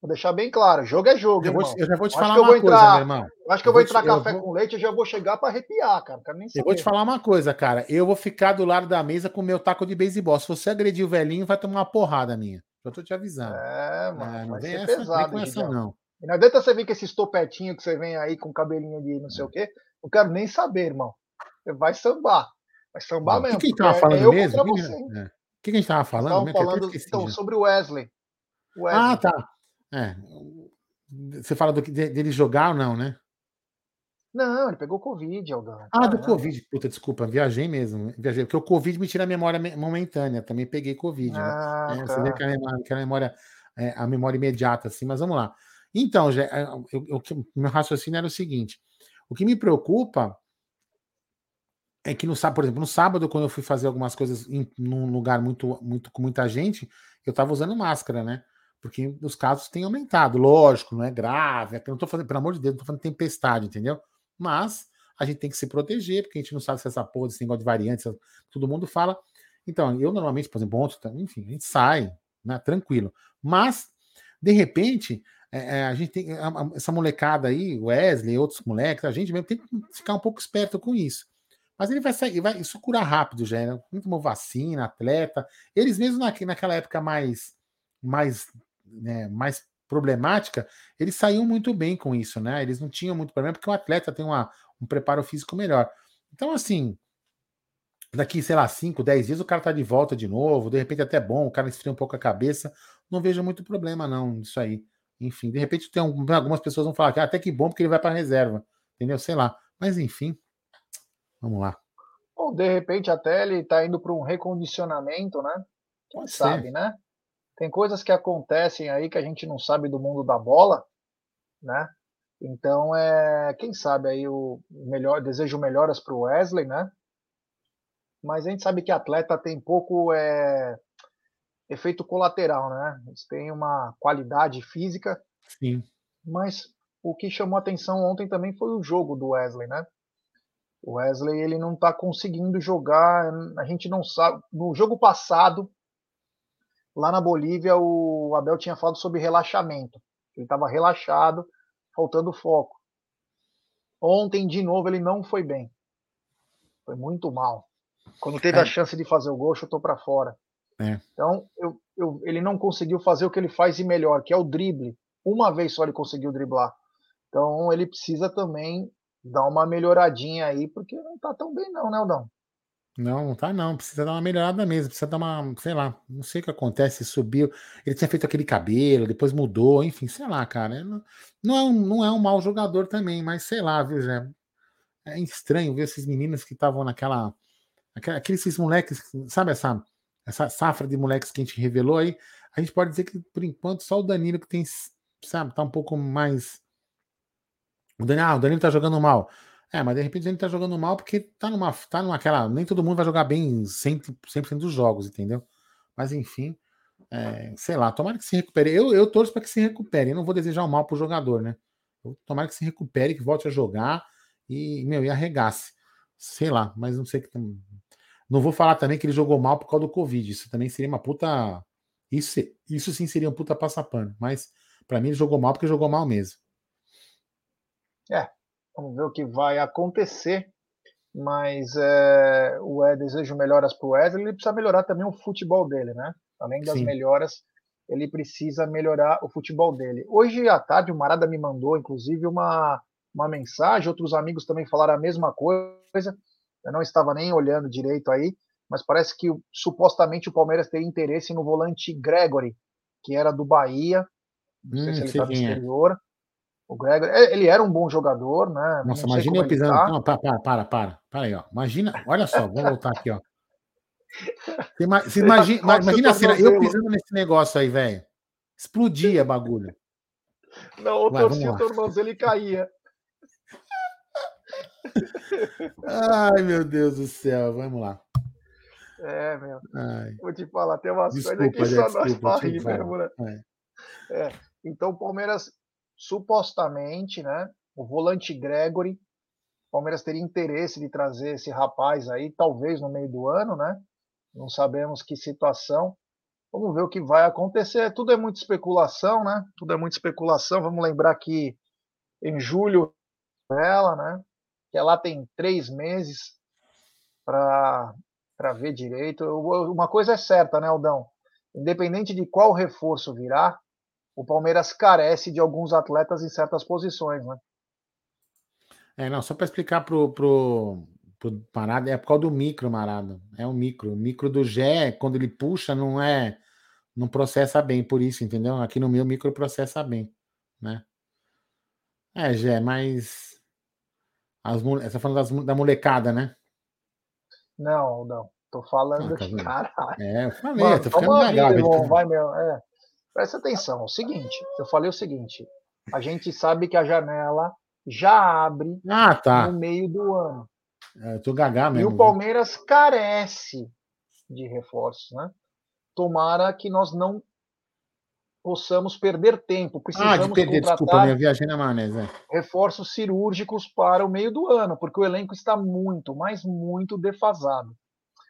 B: Vou deixar bem claro. Jogo é jogo,
A: eu,
B: vou,
A: eu já vou te falar uma entrar, coisa, meu irmão.
B: Acho que eu, eu vou entrar te, café vou... com leite e já vou chegar para arrepiar, cara. Nem
A: saber. Eu vou te falar uma coisa, cara. Eu vou ficar do lado da mesa com o meu taco de beisebol. Se você agredir o velhinho, vai tomar uma porrada minha. Já tô te avisando.
B: É, mano. É, não vem essa, pesado, vem essa, não. E não adianta você vir com esse topetinho que você vem aí com cabelinho de não sei é. o quê. Não quero nem saber, irmão. Você vai sambar. Vai sambar mesmo.
A: O que, que a gente tava falando é mesmo? O que, que, a gente tava falando?
B: falando então, sobre o Wesley.
A: Wesley. Ah, tá. É. Você fala do, dele jogar ou não, né?
B: Não, ele pegou Covid, Aldão.
A: Ah, do Covid. Puta, desculpa, viajei mesmo. Viajei, porque o Covid me tira a memória momentânea. Também peguei Covid. Né? Ah, né? tá. Você vê que a memória, que a memória, é, a memória imediata, assim, mas vamos lá. Então, já, é, eu, eu, meu raciocínio era o seguinte: o que me preocupa é que no sábado, por exemplo, no sábado, quando eu fui fazer algumas coisas em num lugar muito, muito com muita gente, eu estava usando máscara, né? Porque os casos têm aumentado, lógico, não é grave, é eu não tô fazendo, pelo amor de Deus, não tô falando tempestade, entendeu? Mas a gente tem que se proteger, porque a gente não sabe se essa porra desse negócio de variantes, todo mundo fala. Então, eu normalmente, por exemplo, ontem, enfim, a gente sai, né, tranquilo. Mas, de repente, é, é a gente tem essa molecada aí, Wesley, outros moleques, a gente mesmo tem que ficar um pouco esperto com isso. Mas ele vai sair, vai, isso cura rápido já, né? Muito tomou vacina, atleta. Eles mesmo na, naquela época mais, mais, né, mais problemática, eles saíam muito bem com isso, né? Eles não tinham muito problema, porque o atleta tem uma, um preparo físico melhor. Então, assim, daqui, sei lá, 5, 10 dias o cara tá de volta de novo, de repente até bom, o cara esfria um pouco a cabeça. Não vejo muito problema, não, isso aí. Enfim, de repente tem algumas pessoas vão falar que ah, até que bom porque ele vai para reserva, entendeu? Sei lá. Mas enfim, Vamos lá.
B: Ou de repente até ele está indo para um recondicionamento, né? Quem Pode sabe, ser. né? Tem coisas que acontecem aí que a gente não sabe do mundo da bola, né? Então é, quem sabe aí o melhor, desejo melhoras para o Wesley, né? mas a gente sabe que atleta tem pouco é, efeito colateral, né? Eles têm uma qualidade física.
A: Sim.
B: Mas o que chamou atenção ontem também foi o jogo do Wesley, né? O Wesley ele não está conseguindo jogar, a gente não sabe. No jogo passado, lá na Bolívia, o Abel tinha falado sobre relaxamento. Ele estava relaxado, faltando foco. Ontem, de novo, ele não foi bem. Foi muito mal. Quando teve é. a chance de fazer o gol, chutou para fora.
A: É.
B: Então, eu, eu, ele não conseguiu fazer o que ele faz de melhor, que é o drible. Uma vez só ele conseguiu driblar. Então, ele precisa também dar uma melhoradinha aí, porque não tá tão bem, não, né, Aldão?
A: Não, não tá não. Precisa dar uma melhorada mesmo. Precisa dar uma, sei lá, não sei o que acontece. Subiu. Ele tinha feito aquele cabelo, depois mudou, enfim, sei lá, cara. Não, não, é, um, não é um mau jogador também, mas sei lá, viu, Zé? É estranho ver esses meninos que estavam naquela. Aqueles moleques, sabe essa, essa safra de moleques que a gente revelou aí? A gente pode dizer que, por enquanto, só o Danilo que tem, sabe, tá um pouco mais. O Danilo, ah, o Danilo tá jogando mal. É, mas de repente ele tá jogando mal porque tá numa. Tá numa aquela, nem todo mundo vai jogar bem 100%, 100 dos jogos, entendeu? Mas enfim, é, sei lá, tomara que se recupere. Eu, eu torço para que se recupere. Eu não vou desejar o mal pro jogador, né? Eu, tomara que se recupere, que volte a jogar e, meu, e arregasse. Sei lá, mas não sei que. Não vou falar também que ele jogou mal por causa do Covid. Isso também seria uma puta. Isso, isso sim seria um puta passapano. Mas para mim ele jogou mal porque jogou mal mesmo.
B: É, Vamos ver o que vai acontecer. Mas é, o Ed desejo melhoras para o Wesley. Ele precisa melhorar também o futebol dele, né? Além das Sim. melhoras, ele precisa melhorar o futebol dele. Hoje à tarde, o Marada me mandou, inclusive, uma, uma mensagem. Outros amigos também falaram a mesma coisa. Eu não estava nem olhando direito aí, mas parece que supostamente o Palmeiras tem interesse no volante Gregory, que era do Bahia. Não sei hum, se ele está no exterior. O Gregor, é, ele era um bom jogador, né?
A: Nossa, imagina eu pisando. Tá. Não, para, para, para, para, para aí, ó. Imagina, olha só, vamos voltar aqui, ó. Você, você imagina, imagina a cena, eu pisando nesse negócio aí, velho. Explodia bagulho.
B: Não, o torcia o tornozelo e caía.
A: Ai, meu Deus do céu, vamos lá.
B: É, meu. Ai. Vou te falar, tem umas desculpa, coisas que só nós para rir mesmo, né? É. É. Então o Palmeiras supostamente, né, o volante Gregory, o Palmeiras teria interesse de trazer esse rapaz aí, talvez no meio do ano, né? Não sabemos que situação. Vamos ver o que vai acontecer. Tudo é muita especulação, né? Tudo é muita especulação. Vamos lembrar que em julho ela, né? Que ela tem três meses para para ver direito. Uma coisa é certa, né, Aldão? Independente de qual reforço virá, o Palmeiras carece de alguns atletas em certas posições, né?
A: É, não, só para explicar pro, pro, pro Marada, é por causa do micro, Marada. É o micro. O micro do Gé, quando ele puxa, não é. Não processa bem, por isso, entendeu? Aqui no meu micro processa bem, né? É, Gé, mas. As, você tá falando das, da molecada, né?
B: Não, não. Tô falando ah, tá que, caralho.
A: É, eu falei, Mano, tô ficando legal. Vida,
B: vai, meu. É. Presta atenção, é o seguinte, eu falei o seguinte, a gente sabe que a janela já abre
A: ah, tá.
B: no meio do ano.
A: É, tô gagá mesmo.
B: E o Palmeiras carece de reforços, né? Tomara que nós não possamos perder tempo.
A: Precisamos ah, de perder, desculpa, minha viagem na maionese. É.
B: Reforços cirúrgicos para o meio do ano, porque o elenco está muito, mas muito defasado.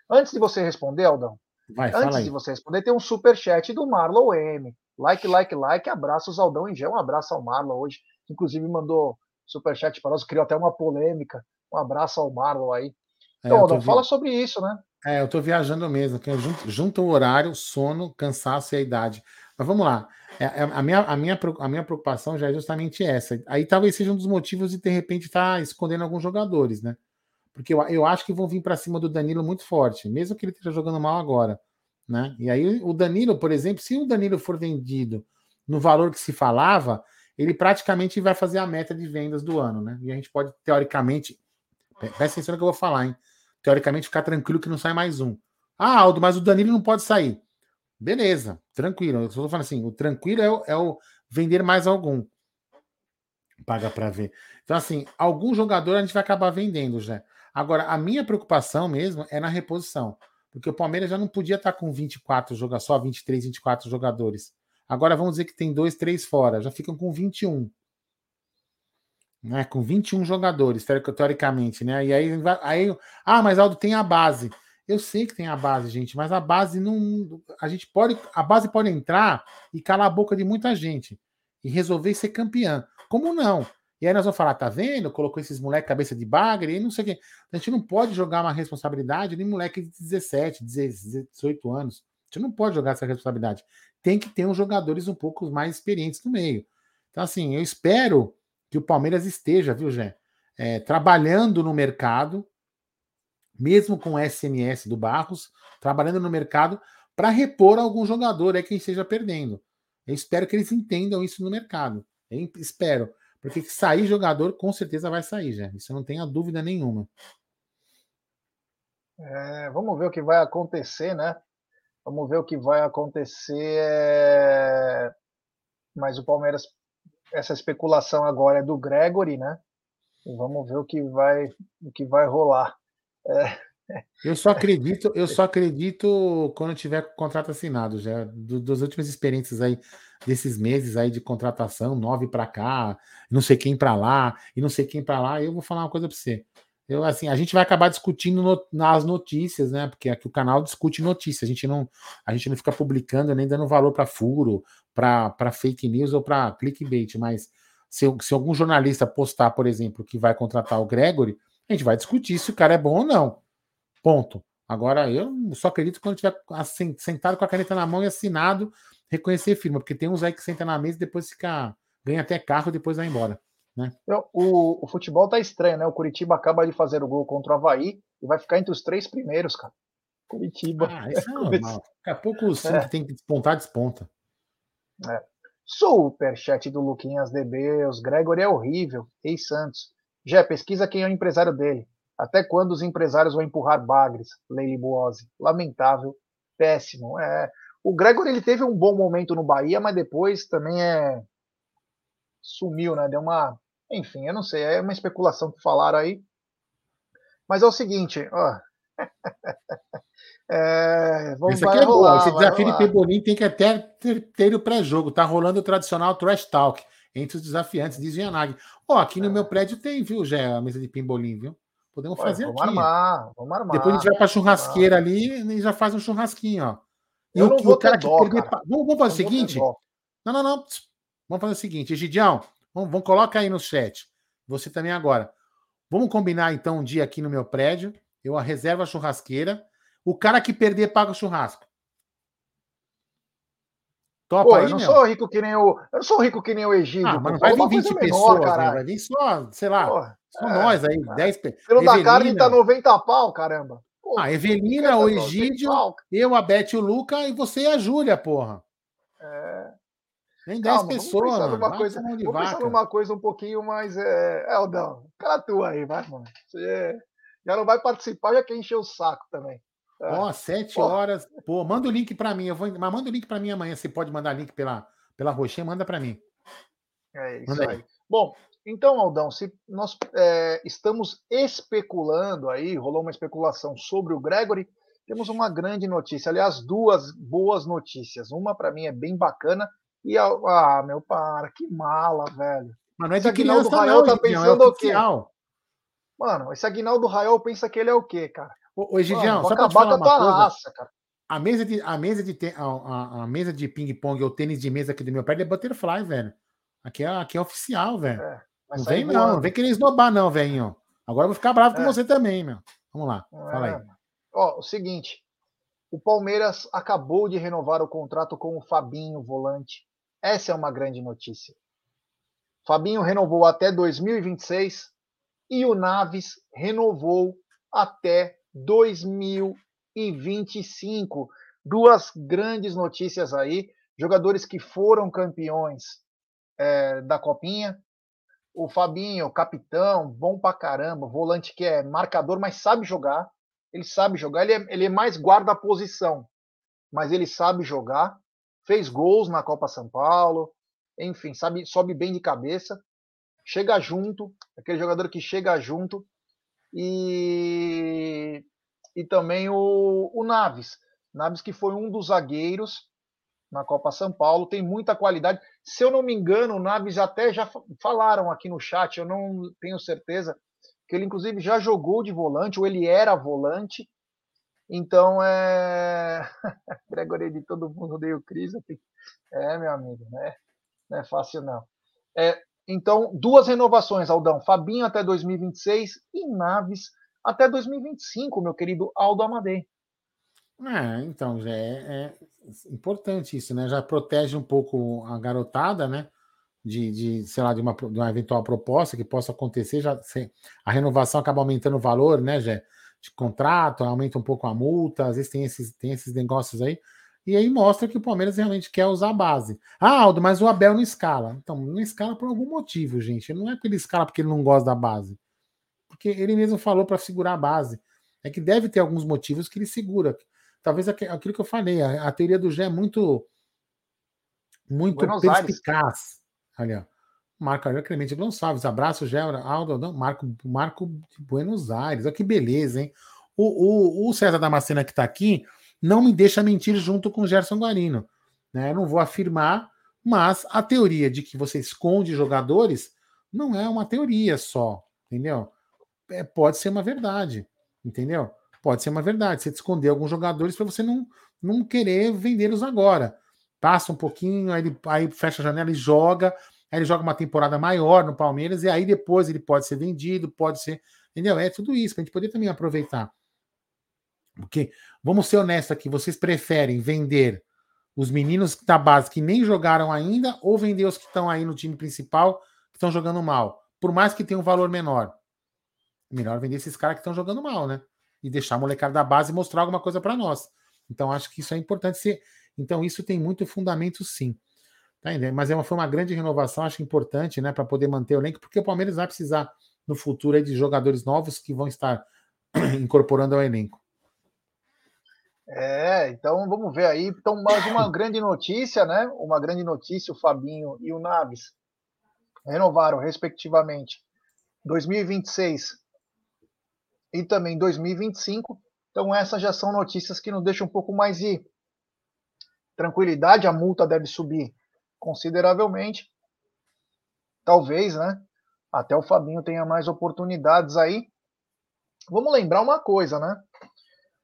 B: Antes de você responder, Aldão, Vai, Antes de você responder, tem um super chat do Marlon M. Like, like, like. Abraço, Aldão e Gé. Um abraço ao Marlon hoje. Que inclusive mandou super chat para nós. Criou até uma polêmica. Um abraço ao Marlon aí. É, então, é, Aldão, vi... fala sobre isso, né?
A: É, eu tô viajando mesmo. Que junto, junto o horário, sono, cansaço e a idade. Mas vamos lá. É, é, a, minha, a, minha, a minha preocupação já é justamente essa. Aí talvez seja um dos motivos de, de repente, estar tá escondendo alguns jogadores, né? Porque eu, eu acho que vão vir para cima do Danilo muito forte, mesmo que ele esteja jogando mal agora. Né? E aí o Danilo, por exemplo, se o Danilo for vendido no valor que se falava, ele praticamente vai fazer a meta de vendas do ano, né? E a gente pode, teoricamente, presta atenção no que eu vou falar, hein? Teoricamente, ficar tranquilo que não sai mais um. Ah, Aldo, mas o Danilo não pode sair. Beleza, tranquilo. Eu estou falando assim: o tranquilo é o, é o vender mais algum. Paga para ver. Então, assim, algum jogador a gente vai acabar vendendo já. Agora, a minha preocupação mesmo é na reposição. Porque o Palmeiras já não podia estar com 24 jogadores, só 23, 24 jogadores. Agora vamos dizer que tem dois, três fora, já ficam com 21. Né? Com 21 jogadores, teoricamente, né? E aí, aí. Ah, mas Aldo tem a base. Eu sei que tem a base, gente, mas a base não. A gente pode. A base pode entrar e calar a boca de muita gente e resolver ser campeã. Como não? E aí nós vamos falar, tá vendo? Colocou esses moleques cabeça de bagre e não sei o quê. A gente não pode jogar uma responsabilidade de moleque de 17, 18 anos. A gente não pode jogar essa responsabilidade. Tem que ter uns jogadores um pouco mais experientes no meio. Então, assim, eu espero que o Palmeiras esteja, viu, Jé? É, trabalhando no mercado, mesmo com o SMS do Barros, trabalhando no mercado para repor algum jogador aí que esteja perdendo. Eu espero que eles entendam isso no mercado. Eu espero. Porque sair jogador, com certeza vai sair, já. Isso não tenha dúvida nenhuma.
B: É, vamos ver o que vai acontecer, né? Vamos ver o que vai acontecer. É, mas o Palmeiras, essa especulação agora é do Gregory, né? E vamos ver o que vai, o que vai rolar. É,
A: eu só acredito, eu só acredito quando tiver contrato assinado já. Do, das últimas experiências aí desses meses aí de contratação, nove para cá, não sei quem para lá e não sei quem para lá. Eu vou falar uma coisa para você. Eu assim, a gente vai acabar discutindo no, nas notícias, né? Porque aqui o canal discute notícias. A gente não, a gente não fica publicando nem dando valor para furo, para fake news ou para clickbait. Mas se, se algum jornalista postar, por exemplo, que vai contratar o Gregory, a gente vai discutir se o cara é bom ou não. Ponto. Agora, eu só acredito quando tiver sentado com a caneta na mão e assinado, reconhecer firma, porque tem uns aí que senta na mesa e depois fica, ganha até carro e depois vai embora. Né?
B: O, o, futebol tá estranho, né? O Curitiba acaba de fazer o gol contra o Havaí e vai ficar entre os três primeiros, cara. Curitiba.
A: Ah, isso é normal. Daqui a pouco o é. tem que despontar, desponta.
B: É. Superchat do Luquinhas DB. Os Gregory é horrível. Ei, Santos. Já pesquisa quem é o empresário dele. Até quando os empresários vão empurrar Bagres, Leili Boose? Lamentável, péssimo. É, o Gregor ele teve um bom momento no Bahia, mas depois também é sumiu, né? Deu uma, enfim, eu não sei, é uma especulação que falaram aí. Mas é o seguinte, ó.
A: é, vamos Isso aqui é rolar, Esse desafio de Pebolim tem que até ter, ter o pré-jogo. Tá rolando o tradicional trash talk entre os desafiantes, diz Yanagi. Ó, aqui no é. meu prédio tem, viu, já a mesa de pimbolim, viu? Podemos Ué, fazer
B: vamos aqui. Armar, vamos armar.
A: Depois a gente vai para a churrasqueira ali e já faz um churrasquinho, ó. E eu o, o cara que dó, perder. Cara. Vamos, vamos, fazer o seguinte? Não, não, não. Vamos fazer o seguinte, Egidião, vamos, vamos colocar aí no chat. Você também agora. Vamos combinar então um dia aqui no meu prédio. Eu reservo a churrasqueira. O cara que perder paga o churrasco.
B: Topa Pô, aí, eu não meu? sou rico que nem o. Eu não sou rico que nem o Egídio. Ah,
A: mas não vai vir 20 pessoas, menor, né? vai vir só, sei lá. São é, nós aí, 10
B: pessoas. Pelo da carne tá 90 pau, caramba.
A: Pô, ah, Evelina, o Egídio, eu, a Beth e o Luca e você e a Júlia, porra. É. Nem 10 Calma, pessoas. Vamos pensar
B: numa, coisa, vamos pensar numa coisa um pouquinho mais. É, é Aldão, cara tua aí, vai, mano. Você já não vai participar, já quer encher o saco também.
A: É. Ó, sete horas. Pô, manda o link para mim. Eu vou, mas manda o link para mim amanhã. Você pode mandar link pela, pela Roxinha, manda para mim.
B: É isso manda aí. aí. Bom, então, Aldão, se nós é, estamos especulando aí, rolou uma especulação sobre o Gregory, temos uma grande notícia, aliás, duas boas notícias. Uma para mim é bem bacana e a, ah, meu para, que mala, velho.
A: Mas não é de esse Aguinaldo Raiol tá pensando é o quê?
B: Mano, esse Aguinaldo Raiol pensa que ele é o quê, cara?
A: Ô, ô Egidião, só acabar com a tua coisa, raça, cara. A mesa de a mesa de a, a, a mesa de ping pong ou tênis de mesa aqui do meu pé é butterfly, velho. Aqui é, aqui é oficial, velho. É. Não vem, não, não vem querer esnobar, não, velho. Agora eu vou ficar bravo é. com você também, meu. Vamos lá, fala aí. É.
B: Ó, o seguinte: o Palmeiras acabou de renovar o contrato com o Fabinho, volante. Essa é uma grande notícia. Fabinho renovou até 2026 e o Naves renovou até 2025. Duas grandes notícias aí. Jogadores que foram campeões é, da Copinha, o Fabinho, capitão, bom pra caramba, volante que é marcador, mas sabe jogar. Ele sabe jogar, ele é, ele é mais guarda-posição, mas ele sabe jogar. Fez gols na Copa São Paulo, enfim, sabe, sobe bem de cabeça, chega junto, aquele jogador que chega junto. e, e também o, o Naves. Naves que foi um dos zagueiros na Copa São Paulo, tem muita qualidade. Se eu não me engano, o Naves até já falaram aqui no chat, eu não tenho certeza, que ele inclusive já jogou de volante, ou ele era volante. Então é. Gregory de todo mundo odeia o Cris. É, meu amigo, né? Não é fácil, não. É, então, duas renovações, Aldão. Fabinho até 2026 e Naves até 2025, meu querido Aldo Amadei.
A: É, então, já é, é, importante isso, né? Já protege um pouco a garotada, né? De, de sei lá, de uma, de uma eventual proposta que possa acontecer, já a renovação acaba aumentando o valor, né, Jé? De contrato, aumenta um pouco a multa, às vezes tem esses, tem esses negócios aí. E aí mostra que o Palmeiras realmente quer usar a base. Ah, Aldo, mas o Abel não escala. Então, não escala por algum motivo, gente. Não é que ele escala porque ele não gosta da base. Porque ele mesmo falou para segurar a base. É que deve ter alguns motivos que ele segura. Talvez aquilo que eu falei, a, a teoria do Gé é muito muito Buenos perspicaz. Ó. Marco Aurélio Clemente Gonçalves, abraço, Gé, Aldo, não, Marco, Marco de Buenos Aires. Olha que beleza, hein? O, o, o César Damascena que está aqui não me deixa mentir junto com o Gerson Guarino. Né? Não vou afirmar, mas a teoria de que você esconde jogadores não é uma teoria só, entendeu? É, pode ser uma verdade, entendeu? Pode ser uma verdade. Você esconder alguns jogadores para você não, não querer vendê-los agora. Passa um pouquinho, aí, ele, aí fecha a janela e joga. Aí ele joga uma temporada maior no Palmeiras e aí depois ele pode ser vendido, pode ser. Entendeu? É tudo isso, para a gente poder também aproveitar. Porque, vamos ser honestos aqui, vocês preferem vender os meninos da base que nem jogaram ainda ou vender os que estão aí no time principal que estão jogando mal? Por mais que tenha um valor menor. Melhor vender esses caras que estão jogando mal, né? E deixar a molecada da base mostrar alguma coisa para nós. Então, acho que isso é importante ser. Então, isso tem muito fundamento, sim. Tá Mas é uma, foi uma grande renovação, acho importante, né? Para poder manter o elenco, porque o Palmeiras vai precisar no futuro de jogadores novos que vão estar incorporando ao elenco.
B: É, então vamos ver aí. Então, mais uma grande notícia, né? Uma grande notícia: o Fabinho e o Naves renovaram, respectivamente, 2026 e também 2025. Então, essas já são notícias que nos deixam um pouco mais de tranquilidade. A multa deve subir consideravelmente. Talvez, né? Até o Fabinho tenha mais oportunidades aí. Vamos lembrar uma coisa, né?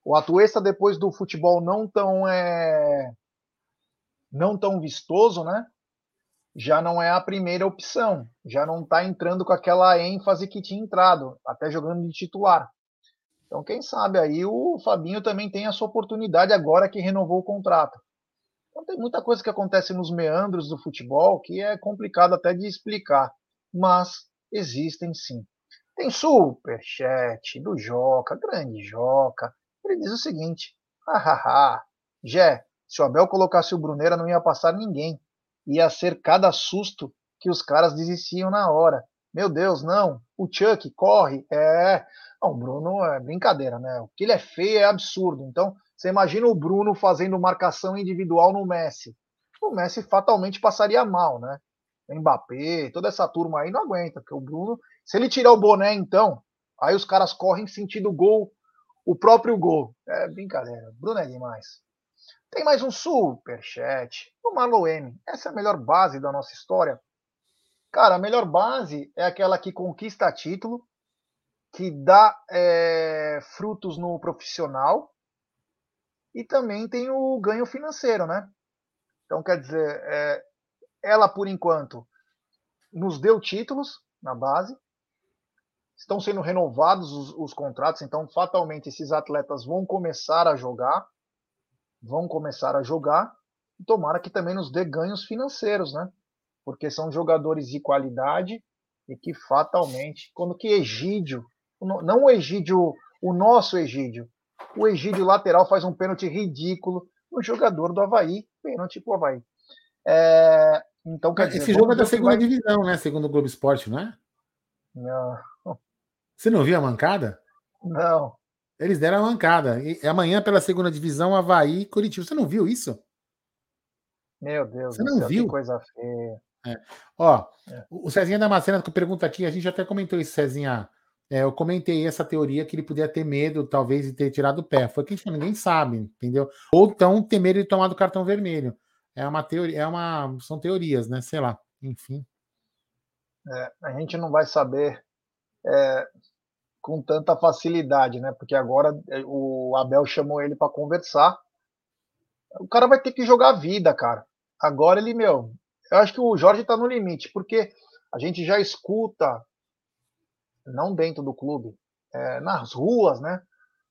B: O Atuesta, depois do futebol não tão, é, não tão vistoso, né? Já não é a primeira opção. Já não está entrando com aquela ênfase que tinha entrado, até jogando de titular. Então, quem sabe aí o Fabinho também tem a sua oportunidade agora que renovou o contrato. Então, tem muita coisa que acontece nos meandros do futebol que é complicado até de explicar, mas existem sim. Tem super chat do Joca, grande Joca, ele diz o seguinte: hahaha, Jé, se o Abel colocasse o Bruneira não ia passar ninguém. Ia ser cada susto que os caras desistiam na hora. Meu Deus, não. O Chuck corre. É. Não, o Bruno é brincadeira, né? O que ele é feio é absurdo. Então, você imagina o Bruno fazendo marcação individual no Messi. O Messi fatalmente passaria mal, né? O Mbappé, toda essa turma aí não aguenta, porque o Bruno, se ele tirar o boné, então, aí os caras correm sentido gol o próprio gol. É brincadeira. Bruno é demais. Tem mais um super chat. O Marlon M. Essa é a melhor base da nossa história. Cara, a melhor base é aquela que conquista título, que dá é, frutos no profissional e também tem o ganho financeiro, né? Então, quer dizer, é, ela por enquanto nos deu títulos na base, estão sendo renovados os, os, contratos, então fatalmente esses atletas vão começar a jogar, vão começar a jogar, e tomara que também nos dê ganhos financeiros, né? Porque são jogadores de qualidade e que fatalmente, quando que Egídio, não o Egídio, o nosso Egídio, o Egídio lateral faz um pênalti ridículo no jogador do Havaí, pênalti pro Havaí. É, então, quer
A: Esse dizer, jogo é da segunda vai... divisão, né? Segundo o Globo Esporte, não é?
B: Não.
A: Você não viu a mancada?
B: Não.
A: Eles deram a mancada. E amanhã, pela segunda divisão, Havaí e Curitiba. Você não viu isso?
B: Meu Deus,
A: você não viu?
B: coisa feia.
A: É. Ó, é. o Cezinha Damascena que pergunta aqui, a gente até comentou isso, Cezinha. é, eu comentei essa teoria que ele podia ter medo, talvez, de ter tirado o pé. Foi que ninguém sabe, entendeu? Ou então ter medo de tomar do cartão vermelho. É uma teoria, é uma. São teorias, né? Sei lá. Enfim.
B: É, a gente não vai saber é, com tanta facilidade, né? Porque agora é, o Abel chamou ele para conversar. O cara vai ter que jogar a vida, cara. Agora ele, meu, eu acho que o Jorge está no limite, porque a gente já escuta não dentro do clube, é, nas ruas, né?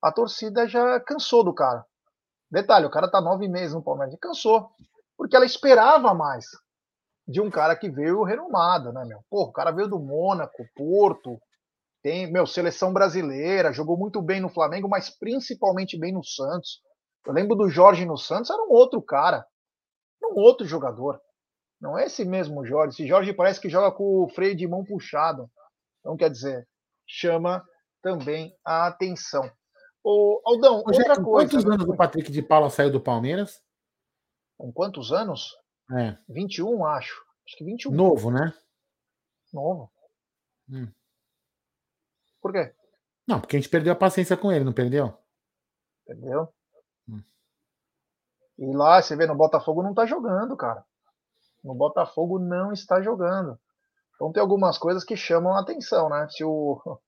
B: A torcida já cansou do cara. Detalhe, o cara tá nove meses no Palmeiras cansou. Porque ela esperava mais de um cara que veio renomado, né, meu? Pô, o cara veio do Mônaco, Porto, tem, meu, seleção brasileira, jogou muito bem no Flamengo, mas principalmente bem no Santos. Eu lembro do Jorge no Santos, era um outro cara, um outro jogador. Não é esse mesmo Jorge. Esse Jorge parece que joga com o freio de mão puxado. Então, quer dizer, chama também a atenção. Ô, Aldão,
A: Ô, outra coisa. Quantos anos o Patrick de Paula saiu do Palmeiras?
B: Com quantos anos?
A: É.
B: 21, acho. Acho que 21.
A: Novo, né?
B: Novo.
A: Hum.
B: Por quê?
A: Não, porque a gente perdeu a paciência com ele, não perdeu?
B: Perdeu. Hum. E lá, você vê, no Botafogo não tá jogando, cara. No Botafogo não está jogando. Então tem algumas coisas que chamam a atenção, né? Se o,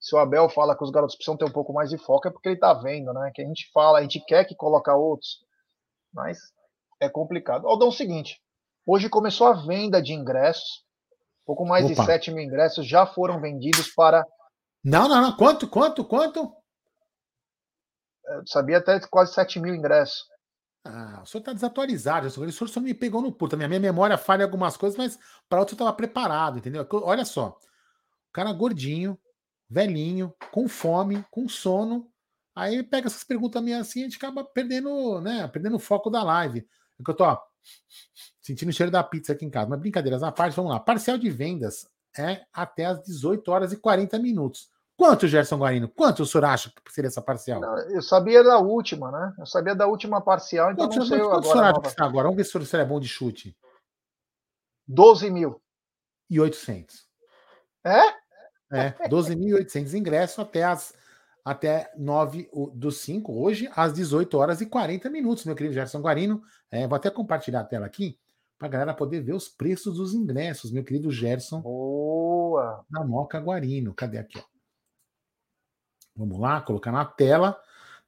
B: se o Abel fala que os garotos precisam ter um pouco mais de foco, é porque ele tá vendo, né? Que a gente fala, a gente quer que colocar outros, mas é complicado. Aldão, é o seguinte, hoje começou a venda de ingressos, pouco mais Opa. de 7 mil ingressos já foram vendidos para...
A: Não, não, não, quanto, quanto, quanto?
B: Eu sabia até quase 7 mil ingressos.
A: Ah, o senhor está desatualizado. O senhor só me pegou no puto. A minha, minha memória falha algumas coisas, mas para outro eu estava preparado, entendeu? Olha só. O cara gordinho, velhinho, com fome, com sono. Aí pega essas perguntas minhas assim, a gente acaba perdendo, né? Perdendo o foco da live. É que eu tô, ó, sentindo o cheiro da pizza aqui em casa. Mas brincadeiras à parte, vamos lá. Parcial de vendas é até às 18 horas e 40 minutos. Quanto, Gerson Guarino? Quanto o senhor acha que seria essa parcial?
B: Eu sabia da última, né? Eu sabia da última parcial, então quanto, não sei quanto agora. Quanto o senhor acha que
A: está agora? Vamos ver se o senhor é bom de chute.
B: 12 mil.
A: E 800.
B: É?
A: É, 12.800 ingressos até as até 9 do 5, hoje, às 18 horas e 40 minutos, meu querido Gerson Guarino. É, vou até compartilhar a tela aqui para a galera poder ver os preços dos ingressos, meu querido Gerson.
B: Boa!
A: Da Moca Guarino. Cadê aqui, ó? Vamos lá, colocar na tela.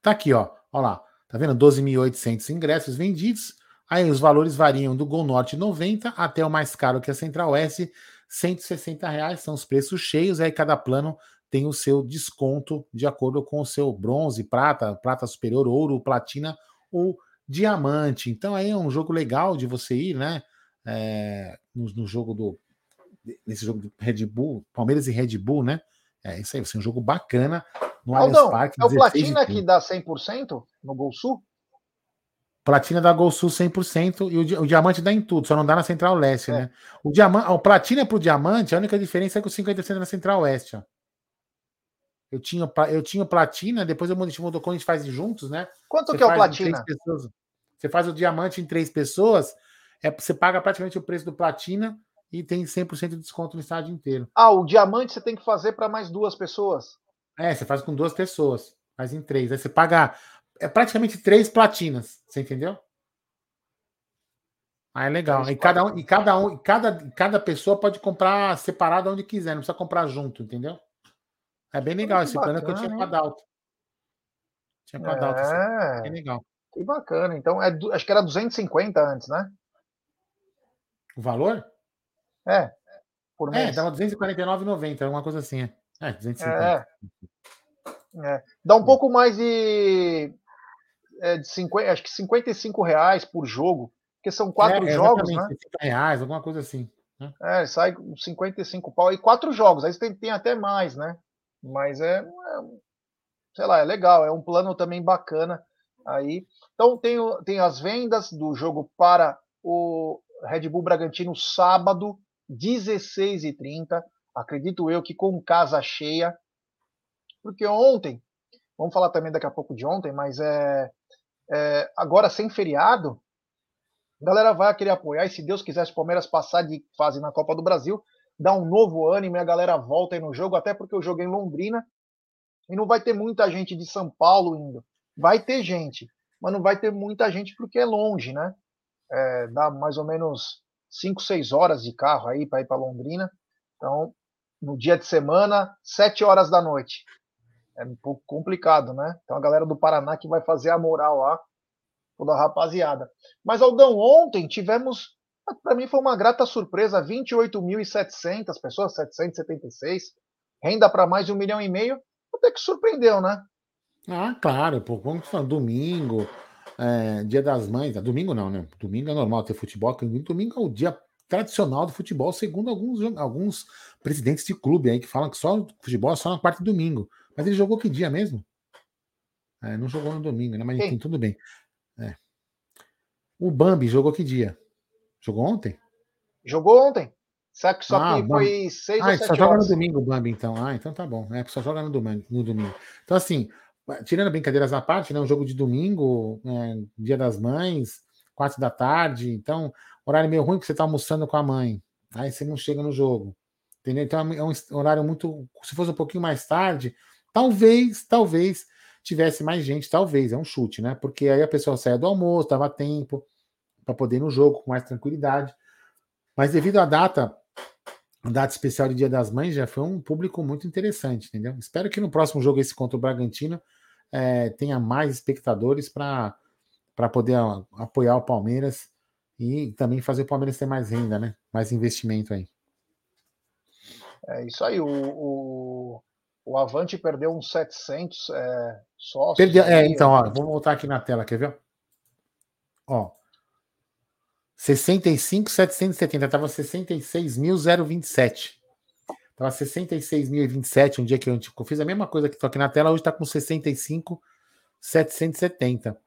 A: Tá aqui, ó. Olha lá. Tá vendo? 12.800 ingressos vendidos. Aí os valores variam do Gol Norte 90 até o mais caro que é a Central Oeste, 160 reais. São os preços cheios. Aí cada plano tem o seu desconto de acordo com o seu bronze, prata, prata superior, ouro, platina ou diamante. Então aí é um jogo legal de você ir, né? É, no, no, jogo do nesse jogo do Red Bull, Palmeiras e Red Bull, né? É isso aí, vai ser um jogo bacana
B: no Aldão. É o Platina que dá 100% no Gol Sul?
A: Platina dá Gol Sul 100% e o, o Diamante dá em tudo, só não dá na Central Leste, é. né? O, diamante, o Platina pro Diamante, a única diferença é que o 50% é na Central Oeste, ó. Eu tinha, eu tinha platina, depois eu mudou quando a gente faz juntos, né?
B: Quanto você que é o platina?
A: Pessoas, você faz o diamante em três pessoas, é, você paga praticamente o preço do platina e tem 100% de desconto no estádio inteiro.
B: Ah, o diamante você tem que fazer para mais duas pessoas?
A: É, você faz com duas pessoas, faz em três. Aí você paga é praticamente três platinas, você entendeu? Aí é legal. E cada um, e cada um, e cada, cada pessoa pode comprar separado onde quiser, não precisa comprar junto, entendeu? É bem legal esse bacana, plano que eu tinha para Dalton.
B: Tinha para Dalton. É bem legal. Que bacana. Então, é, acho que era 250 antes, né?
A: O valor?
B: É.
A: Por mês. É, dava 249,90, alguma coisa assim. É, 250.
B: É. é. Dá um pouco mais de, é, de 50, acho que 55 reais por jogo, porque são quatro é, jogos, né? 50
A: reais, alguma coisa assim. Né?
B: É, sai 55 pau e quatro jogos, aí você tem, tem até mais, né? Mas é, é, sei lá, é legal, é um plano também bacana aí. Então tem, tem as vendas do jogo para o Red Bull Bragantino sábado, 16h30. Acredito eu que com casa cheia. Porque ontem, vamos falar também daqui a pouco de ontem, mas é, é agora sem feriado, a galera vai querer apoiar. E se Deus quiser, se o Palmeiras passar de fase na Copa do Brasil, dá um novo ânimo e a galera volta aí no jogo, até porque eu joguei em Londrina e não vai ter muita gente de São Paulo indo. Vai ter gente, mas não vai ter muita gente porque é longe, né? É, dá mais ou menos 5, 6 horas de carro aí para ir para Londrina. Então, no dia de semana, 7 horas da noite. É um pouco complicado, né? Então a galera do Paraná que vai fazer a moral lá, toda a rapaziada. Mas, Aldão, ontem tivemos, para mim foi uma grata surpresa, 28.700 pessoas, 776, renda para mais de um milhão e meio, até que surpreendeu, né?
A: Ah, claro, pô, como que domingo, é, dia das mães, ah, domingo não, né? Domingo é normal ter futebol, domingo é o dia tradicional do futebol, segundo alguns, alguns presidentes de clube aí que falam que só futebol é só na quarta de domingo. Mas ele jogou que dia mesmo? É, não jogou no domingo, né? Mas enfim, tudo bem. É. O Bambi jogou que dia? Jogou ontem?
B: Jogou ontem. Só que, só ah, que foi seis
A: ah, ou sete só joga no domingo o Bambi, então. Ah, então tá bom. É, só joga no domingo, no domingo. Então, assim, tirando brincadeiras à parte, né? Um jogo de domingo, é, dia das mães, quatro da tarde. Então, horário meio ruim que você tá almoçando com a mãe. Aí você não chega no jogo. Entendeu? Então é um horário muito. Se fosse um pouquinho mais tarde, talvez, talvez tivesse mais gente, talvez, é um chute, né? Porque aí a pessoa saia do almoço, dava tempo para poder ir no jogo com mais tranquilidade. Mas devido à data, a data especial de Dia das Mães, já foi um público muito interessante, entendeu? Espero que no próximo jogo, esse contra o Bragantino, é, tenha mais espectadores para poder apoiar o Palmeiras e também fazer o Palmeiras ter mais renda, né? Mais investimento aí.
B: É isso aí. O, o, o Avante perdeu uns 700 é, sócios.
A: Perdeu, é, então, ó, vou voltar aqui na tela, quer ver? Ó. 65,770, estava 66.027. Estava 66.027 um dia que eu, eu fiz a mesma coisa que estou aqui na tela, hoje está com 65,770.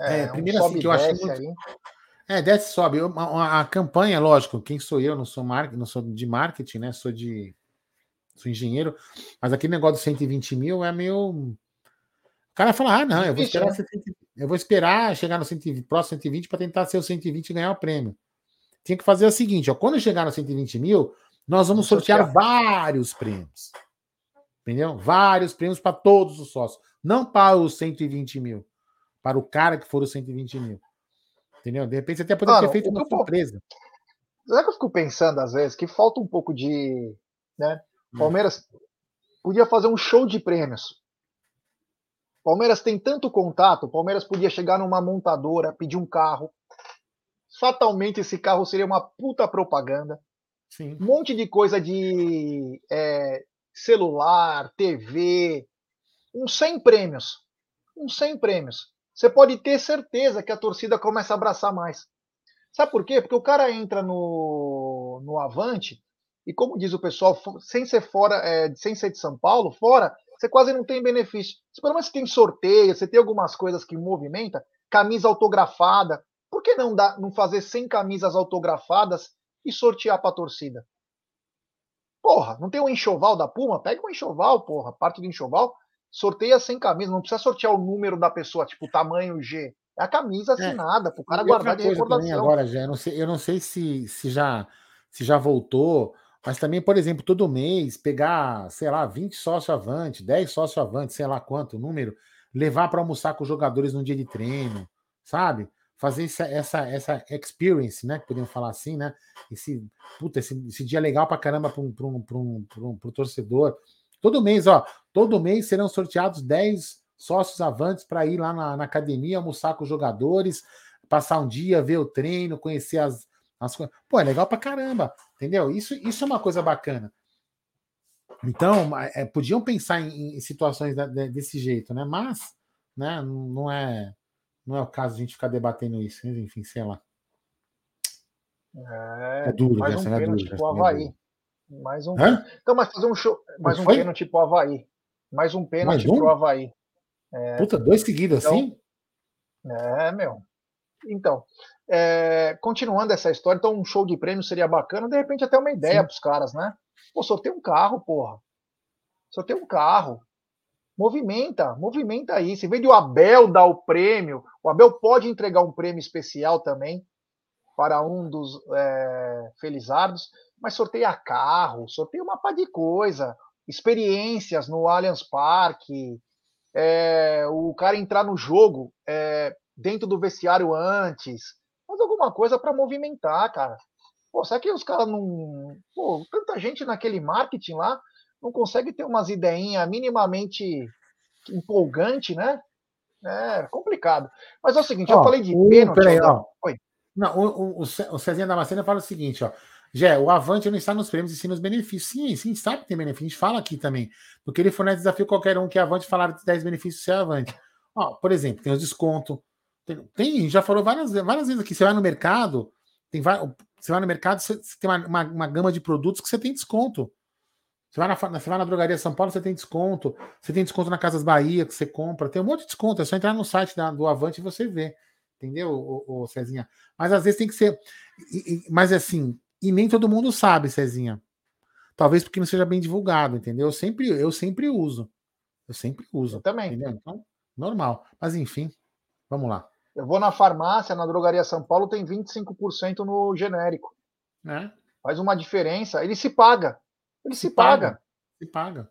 A: É, é primeiro um assim que eu achei muito. Aí. É, desce sobe. A, a, campanha, lógico, quem sou eu? Não sou, mar... não sou de marketing, né? Sou de. Sou engenheiro. Mas aquele negócio dos 120 mil é meio. O cara fala: ah, não, eu vou esperar, né? eu vou esperar chegar no 120, próximo 120 para tentar ser o 120 e ganhar o prêmio. Tinha que fazer o seguinte: ó, quando chegar no 120 mil, nós vamos sortear vários prêmios. Entendeu? Vários prêmios para todos os sócios. Não para os 120 mil. Para o cara que for os 120 mil. Entendeu? De repente você até poderia ter feito uma surpresa.
B: Sabe que eu fico pensando, às vezes, que falta um pouco de. Né? Hum. Palmeiras podia fazer um show de prêmios. Palmeiras tem tanto contato, Palmeiras podia chegar numa montadora, pedir um carro. Fatalmente esse carro seria uma puta propaganda. Sim. Um monte de coisa de é, celular, TV. Uns 100 prêmios. Uns 100 prêmios você pode ter certeza que a torcida começa a abraçar mais. Sabe por quê? Porque o cara entra no, no Avante e, como diz o pessoal, sem ser fora, é, sem ser de São Paulo, fora, você quase não tem benefício. Se pelo menos você tem sorteio, você tem algumas coisas que movimenta, camisa autografada. Por que não, dá, não fazer 100 camisas autografadas e sortear para a torcida? Porra, não tem um enxoval da Puma? Pega um enxoval, porra, parte do enxoval, sorteia sem camisa, não precisa sortear o número da pessoa, tipo tamanho G. É a camisa é. assinada, é. para o cara guardar de recordação.
A: Agora, já, eu não sei, eu não sei se, se, já, se já voltou, mas também, por exemplo, todo mês pegar, sei lá, 20 sócios avante, 10 sócios avante, sei lá quanto número, levar para almoçar com os jogadores no dia de treino, sabe? Fazer essa, essa, essa experience, né? Que podemos falar assim, né? Esse, puta, esse, esse dia legal para caramba para um, um, um, um, um torcedor. Todo mês, ó, todo mês serão sorteados 10 sócios avantes para ir lá na, na, academia, almoçar com os jogadores, passar um dia, ver o treino, conhecer as, as coisas. Pô, é legal pra caramba, entendeu? Isso, isso é uma coisa bacana. Então, é, podiam pensar em, em situações da, desse jeito, né? Mas, né, não é, não é o caso de a gente ficar debatendo isso, enfim, sei lá.
B: É, é duro, mais um é duro, tipo o Havaí. Mais um. Hã? Então, mas fazer um show. Mais um pênalti tipo Havaí. Mais um pênalti mais um? pro Havaí.
A: É... Puta, dois seguidos então, assim?
B: É, meu. Então, é, continuando essa história, então um show de prêmio seria bacana, de repente até uma ideia para os caras, né? Pô, sorteia um carro, porra. Sorteia um carro. Movimenta, movimenta isso. Em vez de o Abel dar o prêmio, o Abel pode entregar um prêmio especial também. Para um dos é, felizardos, mas sorteia carro, sorteia uma pá de coisa, experiências no Allianz Parque, é, o cara entrar no jogo é, dentro do vestiário antes, faz alguma coisa para movimentar, cara. Pô, será que os caras não. Pô, tanta gente naquele marketing lá não consegue ter umas ideinhas minimamente empolgante, né? É complicado. Mas é o seguinte, ó, eu falei de pênalti. Peraí, ó.
A: Oi. Não, o, o, o Cezinha Damascena fala o seguinte, ó. Jé, o Avante não está nos prêmios e sim nos benefícios. Sim, sim, sabe que tem benefício. A gente fala aqui também. Porque ele fornece desafio qualquer um que é Avante falar de 10 benefícios se é Avante. Ó, por exemplo, tem os descontos. Tem, tem, já falou várias, várias vezes aqui. Você vai no mercado, tem você vai no mercado, você, você tem uma, uma, uma, gama de produtos que você tem desconto. Você vai, na, você vai na drogaria São Paulo, você tem desconto. Você tem desconto na Casas Bahia que você compra. Tem um monte de desconto. É só entrar no site da, do Avante e você vê. Entendeu, o, Cezinha? Mas às vezes tem que ser. E, e, mas assim, e nem todo mundo sabe, Cezinha. Talvez porque não seja bem divulgado, entendeu? Eu sempre, eu sempre uso. Eu sempre uso. Eu
B: também.
A: Entendeu? Então, normal. Mas enfim, vamos lá.
B: Eu vou na farmácia, na drogaria São Paulo, tem 25% no genérico.
A: É.
B: Faz uma diferença. Ele se paga. Ele se, se paga. paga.
A: Se paga.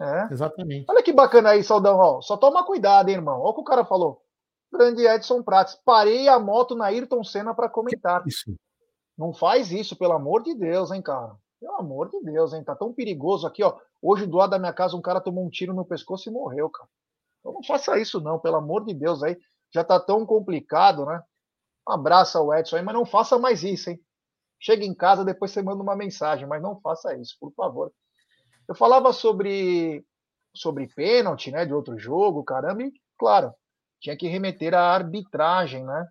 B: É.
A: Exatamente.
B: Olha que bacana aí, Saudão. Ó, só toma cuidado, hein, irmão. Olha o que o cara falou. Grande Edson Prates. Parei a moto na Ayrton Senna para comentar.
A: Isso.
B: Não faz isso, pelo amor de Deus, hein, cara. Pelo amor de Deus, hein? Tá tão perigoso aqui, ó. Hoje, do lado da minha casa, um cara tomou um tiro no pescoço e morreu, cara. Então não faça isso, não, pelo amor de Deus aí. Já tá tão complicado, né? Um abraço ao Edson aí, mas não faça mais isso, hein? Chega em casa, depois você manda uma mensagem, mas não faça isso, por favor. Eu falava sobre sobre pênalti, né, de outro jogo, caramba, e claro, tinha que remeter à arbitragem, né?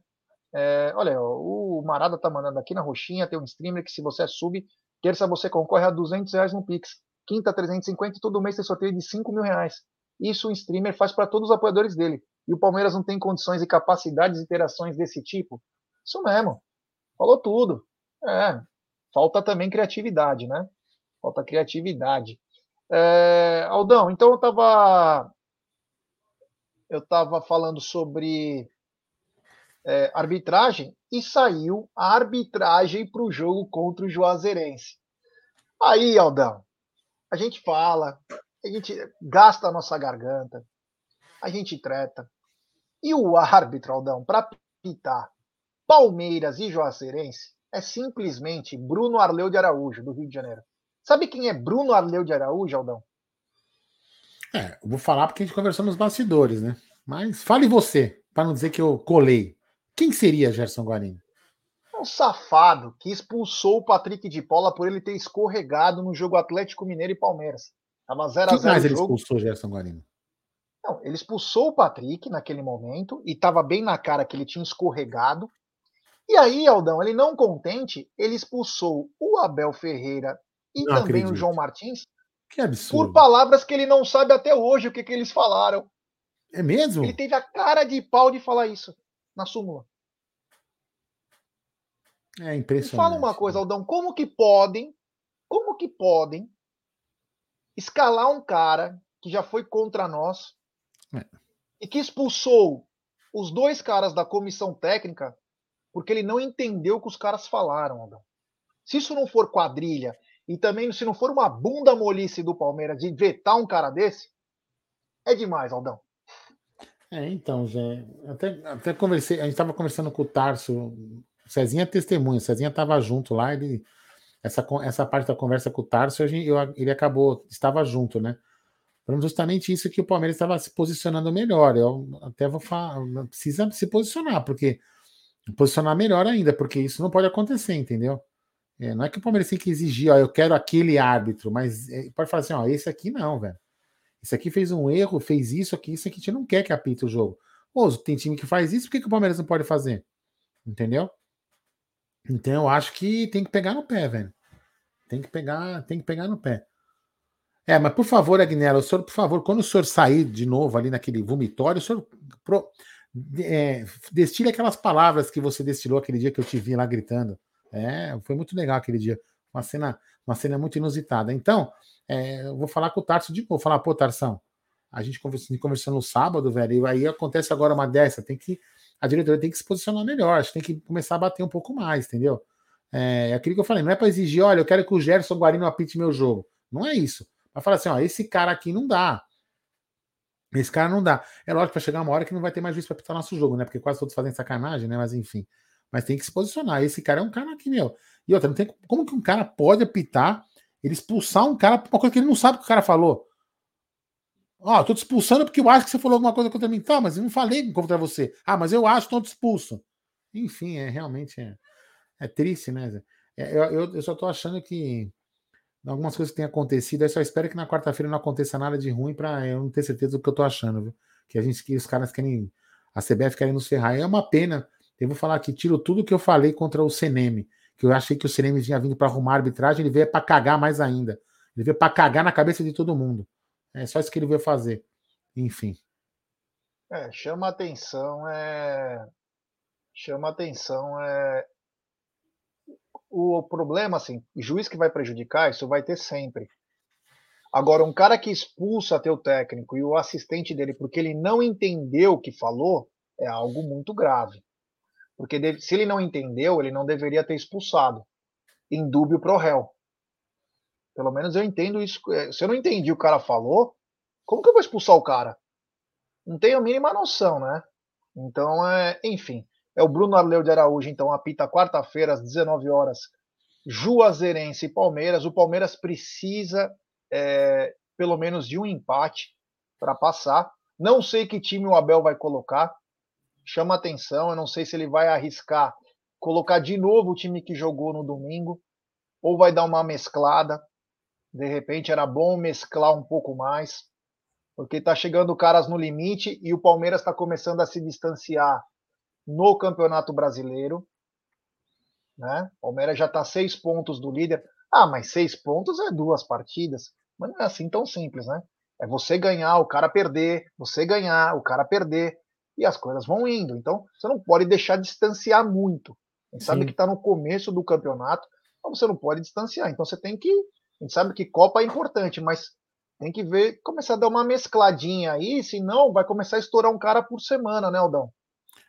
B: É, olha, o Marada tá mandando aqui na roxinha, tem um streamer que se você é sub, terça você concorre a 200 reais no Pix, quinta 350 e todo mês tem sorteio de 5 mil reais. Isso o streamer faz para todos os apoiadores dele. E o Palmeiras não tem condições e capacidades de interações desse tipo? Isso mesmo. Falou tudo. É, falta também criatividade, né? Falta criatividade. É, Aldão, então eu estava eu estava falando sobre é, arbitragem e saiu a arbitragem para o jogo contra o Juazeirense. Aí, Aldão, a gente fala, a gente gasta a nossa garganta, a gente treta. E o árbitro, Aldão, para pitar Palmeiras e Juazeirense é simplesmente Bruno Arleu de Araújo, do Rio de Janeiro. Sabe quem é Bruno Arleu de Araújo, Aldão?
A: É, eu vou falar porque a gente conversou nos bastidores, né? Mas fale você, para não dizer que eu colei. Quem seria Gerson Guarino?
B: Um safado que expulsou o Patrick de Paula por ele ter escorregado no jogo Atlético Mineiro e Palmeiras. Tava 0 a 0
A: mais ele jogo. expulsou Gerson Guarino?
B: Não, ele expulsou o Patrick naquele momento e estava bem na cara que ele tinha escorregado. E aí, Aldão, ele não contente, ele expulsou o Abel Ferreira e não também acredito. o João Martins
A: que absurdo.
B: Por palavras que ele não sabe até hoje o que, que eles falaram.
A: É mesmo?
B: Ele teve a cara de pau de falar isso na súmula.
A: É impressionante.
B: fala uma coisa, Aldão, como que podem, como que podem escalar um cara que já foi contra nós é. e que expulsou os dois caras da comissão técnica porque ele não entendeu o que os caras falaram, Aldão. Se isso não for quadrilha e também, se não for uma bunda molice do Palmeiras de vetar um cara desse, é demais, Aldão.
A: É, então, Zé, até, até conversei, a gente estava conversando com o Tarso, o Cezinha é testemunha, o Cezinha estava junto lá, ele, essa, essa parte da conversa com o Tarso, eu, ele acabou, estava junto, né? Falando justamente isso que o Palmeiras estava se posicionando melhor. Eu até vou falar, precisa se posicionar, porque posicionar melhor ainda, porque isso não pode acontecer, entendeu? É, não é que o Palmeiras tem que exigir, ó, eu quero aquele árbitro, mas é, pode falar assim, ó, esse aqui não, velho. Esse aqui fez um erro, fez isso aqui, isso aqui a gente não quer que apite o jogo. Tem time que faz isso, por que, que o Palmeiras não pode fazer? Entendeu? Então eu acho que tem que pegar no pé, velho. Tem que pegar, tem que pegar no pé. É, mas por favor, Agnella, o senhor, por favor, quando o senhor sair de novo ali naquele vomitório, o senhor pro, é, destile aquelas palavras que você destilou aquele dia que eu te vi lá gritando. É, foi muito legal aquele dia. Uma cena, uma cena muito inusitada. Então, é, eu vou falar com o Tarso de novo. Falar, pô, Tarsão, a gente conversando, no sábado, velho, e aí acontece agora uma dessa. Tem que. a diretoria tem que se posicionar melhor, tem que começar a bater um pouco mais, entendeu? É, é aquilo que eu falei, não é para exigir, olha, eu quero que o Gerson Guarino apite meu jogo. Não é isso. Vai falar assim, ó, esse cara aqui não dá. Esse cara não dá. É lógico que vai chegar uma hora que não vai ter mais juiz para apitar nosso jogo, né? Porque quase todos fazem sacanagem, né? Mas enfim. Mas tem que se posicionar. Esse cara é um cara aqui, meu. E outra, não tem como que um cara pode apitar, ele expulsar um cara por uma coisa que ele não sabe que o cara falou. Ó, oh, tô te expulsando porque eu acho que você falou alguma coisa contra mim. Tá, mas eu não falei contra você. Ah, mas eu acho, então te expulso. Enfim, é realmente é, é triste, né? É, eu, eu, eu, só tô achando que algumas coisas que têm acontecido, eu só espero que na quarta-feira não aconteça nada de ruim para eu não ter certeza do que eu tô achando, viu? Que a gente, que os caras querem, a CBF querem nos ferrar. É uma pena. Eu vou falar aqui, tiro tudo que eu falei contra o Seneme, que eu achei que o Seneme tinha vindo para arrumar a arbitragem, ele veio para cagar mais ainda. Ele veio para cagar na cabeça de todo mundo. É só isso que ele veio fazer. Enfim.
B: É, chama atenção, é. Chama atenção, é. O problema, assim, juiz que vai prejudicar, isso vai ter sempre. Agora, um cara que expulsa teu técnico e o assistente dele porque ele não entendeu o que falou, é algo muito grave. Porque se ele não entendeu, ele não deveria ter expulsado. Em dúbio pro réu. Pelo menos eu entendo isso. É, se eu não entendi o cara falou, como que eu vou expulsar o cara? Não tenho a mínima noção, né? Então, é, enfim. É o Bruno Arleu de Araújo, então, apita quarta-feira, às 19 horas, Juazeirense e Palmeiras. O Palmeiras precisa, é, pelo menos, de um empate para passar. Não sei que time o Abel vai colocar. Chama atenção. Eu não sei se ele vai arriscar colocar de novo o time que jogou no domingo ou vai dar uma mesclada. De repente era bom mesclar um pouco mais, porque está chegando caras no limite e o Palmeiras está começando a se distanciar no Campeonato Brasileiro. Né? O Palmeiras já está seis pontos do líder. Ah, mas seis pontos é duas partidas. Mas não é assim tão simples, né? É você ganhar, o cara perder, você ganhar, o cara perder, e as coisas vão indo. Então, você não pode deixar distanciar muito. A gente Sim. sabe que está no começo do campeonato, mas você não pode distanciar. Então, você tem que a gente sabe que Copa é importante, mas tem que ver, começar a dar uma mescladinha aí, senão vai começar a estourar um cara por semana, né, Aldão?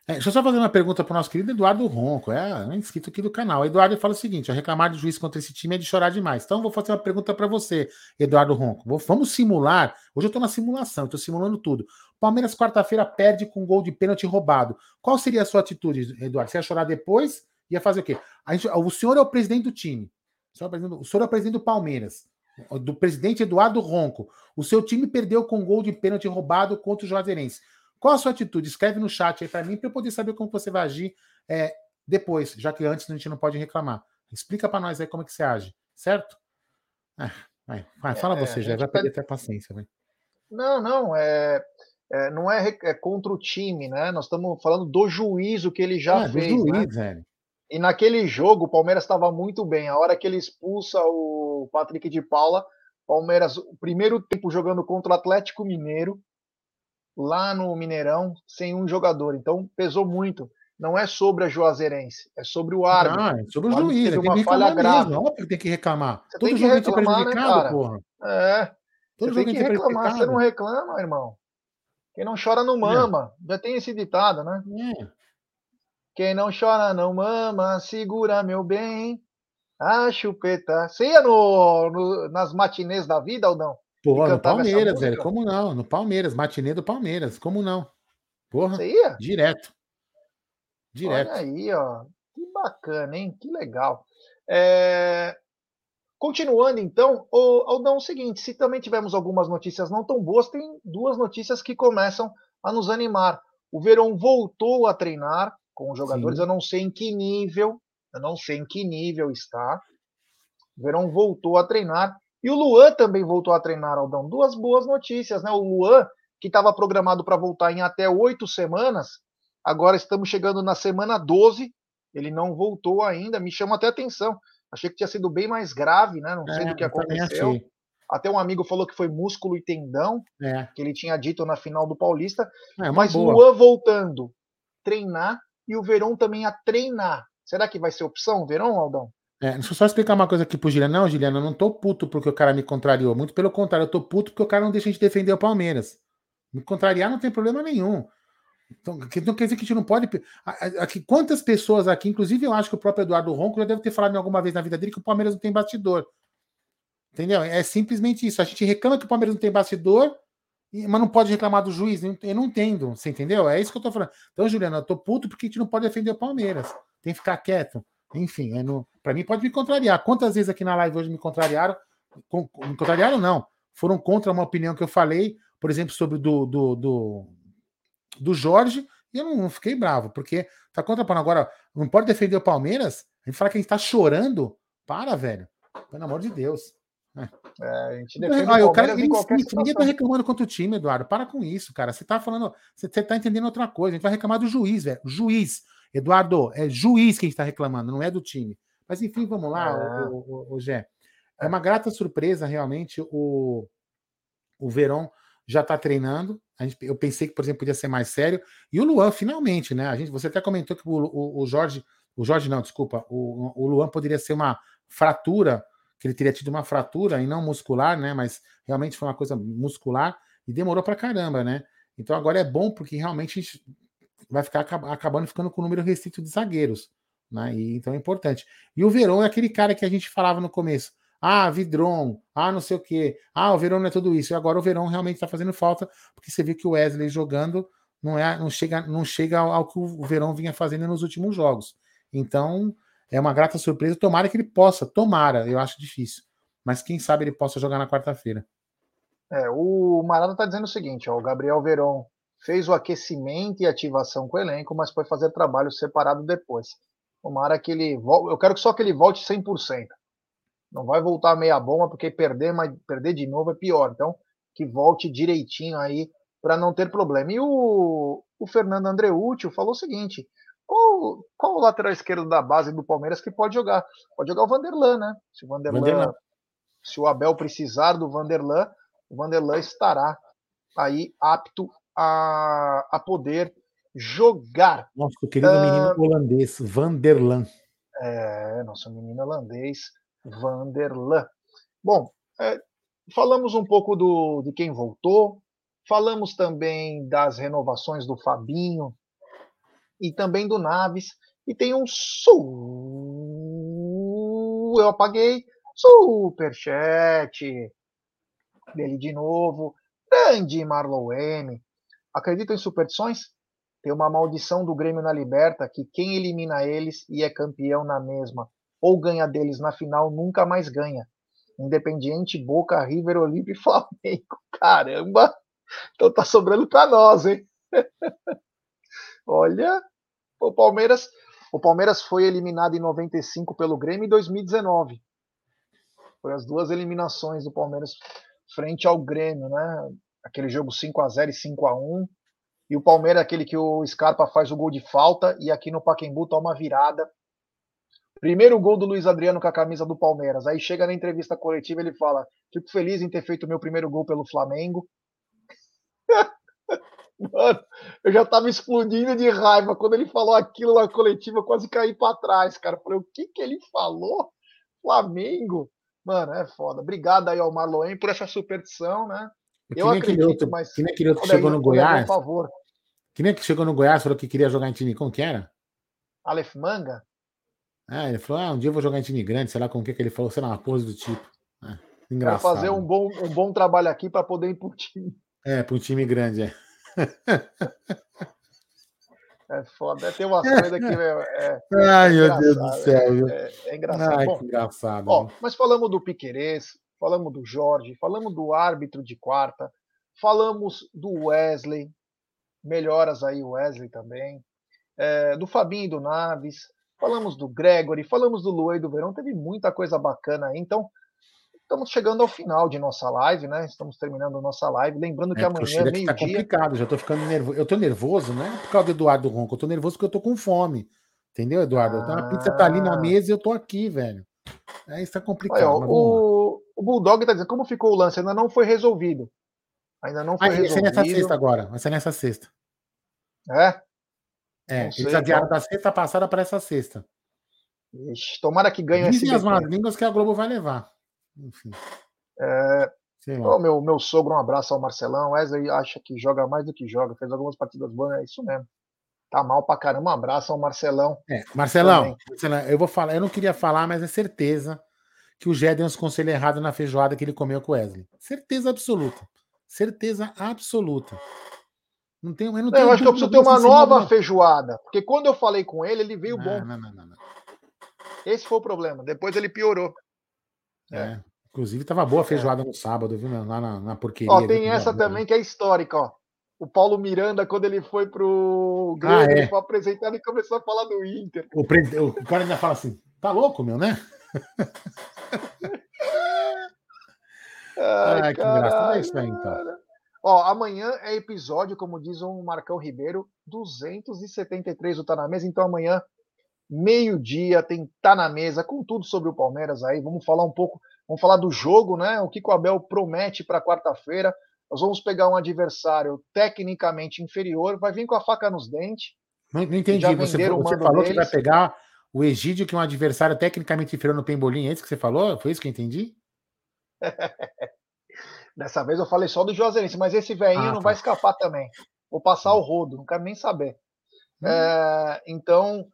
A: É, deixa eu só fazer uma pergunta para o nosso querido Eduardo Ronco, é, é inscrito aqui do canal. Eduardo fala o seguinte: reclamar de juiz contra esse time é de chorar demais. Então, vou fazer uma pergunta para você, Eduardo Ronco. Vou, vamos simular. Hoje eu estou na simulação, estou simulando tudo. Palmeiras, quarta-feira, perde com gol de pênalti roubado. Qual seria a sua atitude, Eduardo? Você ia chorar depois? Ia fazer o quê? Gente, o senhor é o presidente do time. O senhor é o presidente do Palmeiras, do presidente Eduardo Ronco. O seu time perdeu com gol de pênalti roubado contra o Juazeirense. Qual a sua atitude? Escreve no chat aí para mim para eu poder saber como você vai agir é, depois, já que antes a gente não pode reclamar. Explica para nós aí como é que você age, certo? Ah, vai, vai, fala é, você, já vai perder até a paciência. Vai.
B: Não, não, é, é, não é, é, contra o time, né? Nós estamos falando do juízo que ele já ah, fez. Do juiz, né? velho. E naquele jogo, o Palmeiras estava muito bem. A hora que ele expulsa o Patrick de Paula, Palmeiras, o primeiro tempo jogando contra o Atlético Mineiro, lá no Mineirão, sem um jogador. Então pesou muito. Não é sobre a Juazeirense, é sobre o árbitro. Ah, é
A: sobre o, o juiz. Teve uma falha grave. Óbvio que tem que reclamar.
B: Você Todo tem que reclamar, né, cara? Porra. É. Todo você tem que reclamar. Você não reclama, irmão. Quem não chora não é. mama. É. Já tem esse ditado, né? É. Quem não chora não mama, segura meu bem. A chupeta. Você ia no, no, nas matinês da vida ou não?
A: Pô, no Palmeiras, velho. Como não? No Palmeiras, matinê do Palmeiras. Como não? Porra. Ia? Direto.
B: Direto. Olha aí, ó. Que bacana, hein? Que legal. É... Continuando, então, Aldão, é o seguinte: se também tivermos algumas notícias não tão boas, tem duas notícias que começam a nos animar. O Verão voltou a treinar, com os jogadores. Sim. Eu não sei em que nível, eu não sei em que nível está. O Verão voltou a treinar. E o Luan também voltou a treinar, Aldão. Duas boas notícias, né? O Luan, que estava programado para voltar em até oito semanas, agora estamos chegando na semana 12. Ele não voltou ainda, me chama até atenção. Achei que tinha sido bem mais grave, né? Não sei é, do que aconteceu. Até um amigo falou que foi músculo e tendão, é. que ele tinha dito na final do Paulista. É, mas o Luan voltando, treinar e o Verão também a treinar. Será que vai ser opção o Verão, Aldão?
A: É, deixa eu só explicar uma coisa aqui pro Juliano. Não, Juliano, eu não tô puto porque o cara me contrariou. Muito pelo contrário, eu tô puto porque o cara não deixa a gente defender o Palmeiras. Me contrariar não tem problema nenhum. Então, então quer dizer que a gente não pode. Aqui, quantas pessoas aqui, inclusive eu acho que o próprio Eduardo Ronco já deve ter falado alguma vez na vida dele que o Palmeiras não tem bastidor. Entendeu? É simplesmente isso. A gente reclama que o Palmeiras não tem bastidor, mas não pode reclamar do juiz. Eu não entendo. Você entendeu? É isso que eu tô falando. Então, Juliana, eu tô puto porque a gente não pode defender o Palmeiras. Tem que ficar quieto. Enfim, é no... para mim pode me contrariar. Quantas vezes aqui na live hoje me contrariaram? Me contrariaram, não. Foram contra uma opinião que eu falei, por exemplo, sobre do, do, do, do Jorge, e eu não fiquei bravo, porque tá contra para agora. Não pode defender o Palmeiras? A gente fala que a gente tá chorando. Para, velho. Pelo amor de Deus.
B: É. É, a gente defende
A: ah, o cara, ninguém tá reclamando contra o time, Eduardo. Para com isso, cara. Você tá falando, você, você tá entendendo outra coisa. A gente vai reclamar do juiz, velho. Juiz. Eduardo, é juiz que a gente está reclamando, não é do time. Mas enfim, vamos lá, é. o, o, o, Gé. É uma grata surpresa, realmente, o, o Verón já está treinando. A gente, eu pensei que, por exemplo, podia ser mais sério. E o Luan, finalmente, né? A gente, você até comentou que o, o, o Jorge, o Jorge não, desculpa, o, o Luan poderia ser uma fratura, que ele teria tido uma fratura e não muscular, né? Mas realmente foi uma coisa muscular e demorou para caramba, né? Então agora é bom porque realmente a gente vai ficar acabando ficando com o número restrito de zagueiros. Né? E, então é importante. E o Verón é aquele cara que a gente falava no começo. Ah, Vidron, ah, não sei o quê. Ah, o Verón não é tudo isso. E agora o Verón realmente está fazendo falta, porque você viu que o Wesley jogando não, é, não chega, não chega ao, ao que o Verón vinha fazendo nos últimos jogos. Então, é uma grata surpresa. Tomara que ele possa, tomara, eu acho difícil. Mas quem sabe ele possa jogar na quarta-feira.
B: É, o Marada está dizendo o seguinte: ó, o Gabriel Verón fez o aquecimento e ativação com o elenco, mas foi fazer trabalho separado depois. Tomara que ele volte. Eu quero só que ele volte 100%. Não vai voltar meia bomba, porque perder, mas perder de novo é pior. Então, que volte direitinho aí para não ter problema. E o, o Fernando Andreucci falou o seguinte: qual, qual o lateral esquerdo da base do Palmeiras que pode jogar? Pode jogar o Vanderlan, né? Se o Vanderlan, Vanderlan. se o Abel precisar do Vanderlan, o Vanderlan estará aí apto a, a poder jogar.
A: Nosso querido uh, menino holandês, Vanderlan.
B: É, nosso menino holandês, Vanderlan. Bom, é, falamos um pouco do, de quem voltou, falamos também das renovações do Fabinho e também do Naves, e tem um su... eu apaguei, superchat dele de novo, grande Marlon M. Acreditam em superstições? Tem uma maldição do Grêmio na Liberta que quem elimina eles e é campeão na mesma, ou ganha deles na final, nunca mais ganha. Independiente, Boca, River, Olímpio e Flamengo. Caramba! Então tá sobrando para nós, hein? Olha, o Palmeiras, o Palmeiras foi eliminado em 95 pelo Grêmio em 2019. Foi as duas eliminações do Palmeiras frente ao Grêmio, né? aquele jogo 5 a 0 e 5 a 1 e o Palmeiras é aquele que o Scarpa faz o gol de falta e aqui no Pacaembu toma virada. Primeiro gol do Luiz Adriano com a camisa do Palmeiras. Aí chega na entrevista coletiva ele fala: "Fico feliz em ter feito meu primeiro gol pelo Flamengo". Mano, eu já tava explodindo de raiva quando ele falou aquilo na coletiva, quase caí para trás, cara. Falei: "O que que ele falou? Flamengo?" Mano, é foda. Obrigado aí ao Marloen por essa superstição, né?
A: Eu acredito, outro, mas. Que nem aquele outro chegou no Goiás. Por favor. Que nem que chegou no Goiás falou que queria jogar em time. Como que era?
B: Aleph Manga?
A: Ah, ele falou: ah, um dia eu vou jogar em time grande, sei lá com o que, que ele falou, sei lá, uma pose do tipo. É,
B: engraçado. Quero fazer um bom, um bom trabalho aqui para poder ir para o time.
A: É, para um time grande, é.
B: É foda. Tem uma coisa que é,
A: é Ai, meu Deus do céu.
B: É, é engraçado. Ai, Bom,
A: que engraçado.
B: Ó, mas falamos do Piquerez, falamos do Jorge, falamos do árbitro de quarta, falamos do Wesley, melhoras aí o Wesley também, é, do Fabinho e do Naves, falamos do Gregory, falamos do Luei do Verão, teve muita coisa bacana aí. Então, estamos chegando ao final de nossa live, né? Estamos terminando nossa live. Lembrando que é, amanhã,
A: tá meio-dia. Tá complicado, já tô ficando nervoso. Eu tô nervoso, né? Por causa do Eduardo Ronco. Eu tô nervoso porque eu tô com fome. Entendeu, Eduardo? Ah. A pizza tá ali na mesa e eu tô aqui, velho. É, isso tá complicado.
B: Olha, o, o Bulldog tá dizendo como ficou o lance, ainda não foi resolvido. Ainda não foi ah, resolvido.
A: Vai ser nessa sexta agora. Vai ser nessa sexta.
B: É?
A: É, eles adiaram da sexta passada para essa sexta.
B: Ixi, tomara que ganhe
A: esse. as más línguas que a Globo vai levar. Enfim.
B: É, Sei lá. meu, meu sogro, um abraço ao Marcelão. Wesley acha que joga mais do que joga, fez algumas partidas boas, é isso mesmo. Tá mal pra caramba, um abraço ao Marcelão.
A: É, Marcelão, Marcelão, eu vou falar, eu não queria falar, mas é certeza que o Gé deu uns conselhos errados na feijoada que ele comeu com o Wesley. Certeza absoluta. Certeza absoluta. Não tem, eu não,
B: eu acho que eu preciso ter uma nova feijoada. Porque quando eu falei com ele, ele veio não, bom. Não, não, não, Esse foi o problema. Depois ele piorou.
A: É. é. Inclusive, tava boa a é. feijoada é. no sábado, viu? Lá na, na porqueria.
B: Ó, tem essa também que é histórica, ó. O Paulo Miranda, quando ele foi pro Grêmio, ah, é. foi apresentado e começou a falar do Inter.
A: O, o cara ainda fala assim: tá louco, meu, né?
B: Ai, Ai que. É isso aí, então. Ó, amanhã é episódio, como diz o Marcão Ribeiro, 273 do Tá na Mesa. Então amanhã, meio-dia, tem Tá na Mesa com tudo sobre o Palmeiras aí. Vamos falar um pouco, vamos falar do jogo, né? O que o Abel promete para quarta-feira. Nós vamos pegar um adversário tecnicamente inferior, vai vir com a faca nos dentes.
A: Não, não entendi. Você, você falou deles. que vai pegar o Egídio, que é um adversário tecnicamente inferior no Pembolim. É isso que você falou? Foi isso que eu entendi?
B: Dessa vez eu falei só do Juazeirense, mas esse velhinho ah, não tá. vai escapar também. Vou passar o rodo, não quero nem saber. Hum. É, então,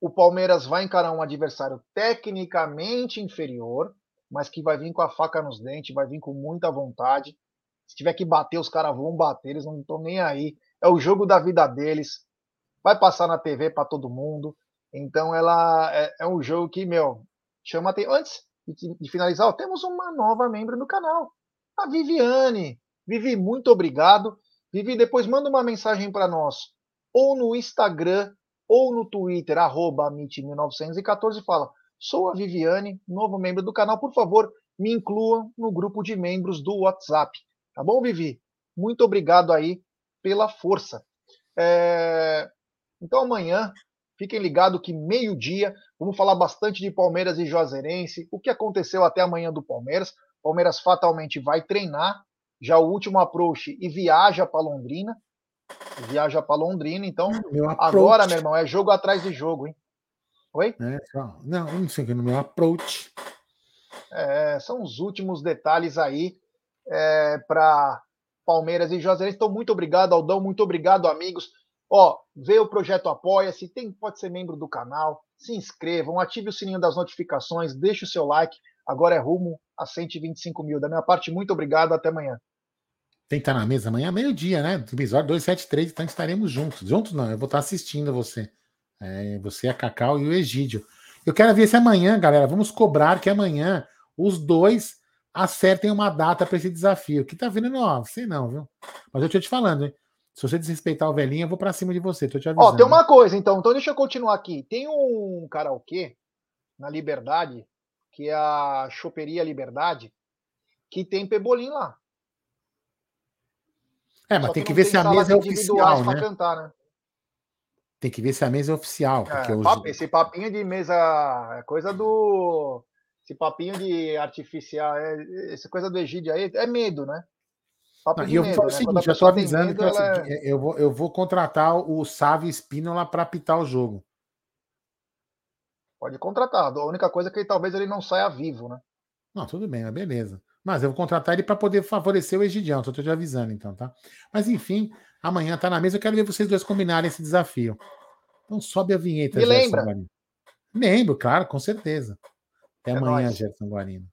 B: o Palmeiras vai encarar um adversário tecnicamente inferior, mas que vai vir com a faca nos dentes, vai vir com muita vontade. Se tiver que bater, os caras vão bater, eles não estão nem aí. É o jogo da vida deles. Vai passar na TV para todo mundo. Então, ela é, é, um jogo que, meu, chama atenção. Antes de, de finalizar, ó, temos uma nova membro do canal a Viviane. Vivi, muito obrigado. Vivi, depois manda uma mensagem para nós, ou no Instagram, ou no Twitter, arroba 1914 e fala: sou a Viviane, novo membro do canal, por favor, me incluam no grupo de membros do WhatsApp. Tá bom, Vivi? Muito obrigado aí pela força. É... Então amanhã, fiquem ligados que meio-dia, vamos falar bastante de Palmeiras e Juazeirense, o que aconteceu até amanhã do Palmeiras. Palmeiras fatalmente vai treinar já o último approach e viaja para Londrina. Viaja para Londrina, então meu agora, meu irmão, é jogo atrás de jogo, hein? Oi?
A: É, não, não sei que no meu approach.
B: É, são os últimos detalhes aí é, para Palmeiras e Juazeirense. Então, muito obrigado, Aldão, muito obrigado, amigos. Ó, vê o projeto Apoia-se, tem, pode ser membro do canal, se inscrevam, ative o sininho das notificações, deixe o seu like. Agora é rumo a 125 mil. Da minha parte, muito obrigado. Até amanhã.
A: Tem que estar na mesa amanhã, meio-dia, né? Episódio 273, então estaremos juntos. Juntos não, eu vou estar assistindo você. É, você, a Cacau e o Egídio. Eu quero ver se amanhã, galera, vamos cobrar que amanhã os dois acertem uma data para esse desafio. Que tá vendo, não, sei não, viu? Mas eu tô te falando, hein? Se você desrespeitar o velhinho, eu vou para cima de você. Tô te avisando.
B: Ó, tem uma coisa, então. Então deixa eu continuar aqui. Tem um karaokê na Liberdade que é a Choperia Liberdade, que tem pebolim lá.
A: É, mas tem que, que ver se a mesa é oficial, né? Cantar, né? Tem que ver se a mesa é oficial. É,
B: os... Esse papinho de mesa é coisa do. Esse papinho de artificial, é, essa coisa do Egídio aí, é medo, né?
A: Papo e eu vou falar né? o seguinte, eu estou avisando medo, que assim, eu, vou, eu vou contratar o Sávio Espínola para apitar o jogo.
B: Pode contratar. A única coisa é que talvez ele não saia vivo, né?
A: Não, tudo bem, mas beleza. Mas eu vou contratar ele para poder favorecer o Egidião. Estou te avisando, então, tá? Mas enfim, amanhã tá na mesa. Eu quero ver vocês dois combinarem esse desafio. Então sobe a vinheta.
B: Me lembra?
A: Lembro, claro, com certeza. Até é amanhã, nóis. Gerson Guarino.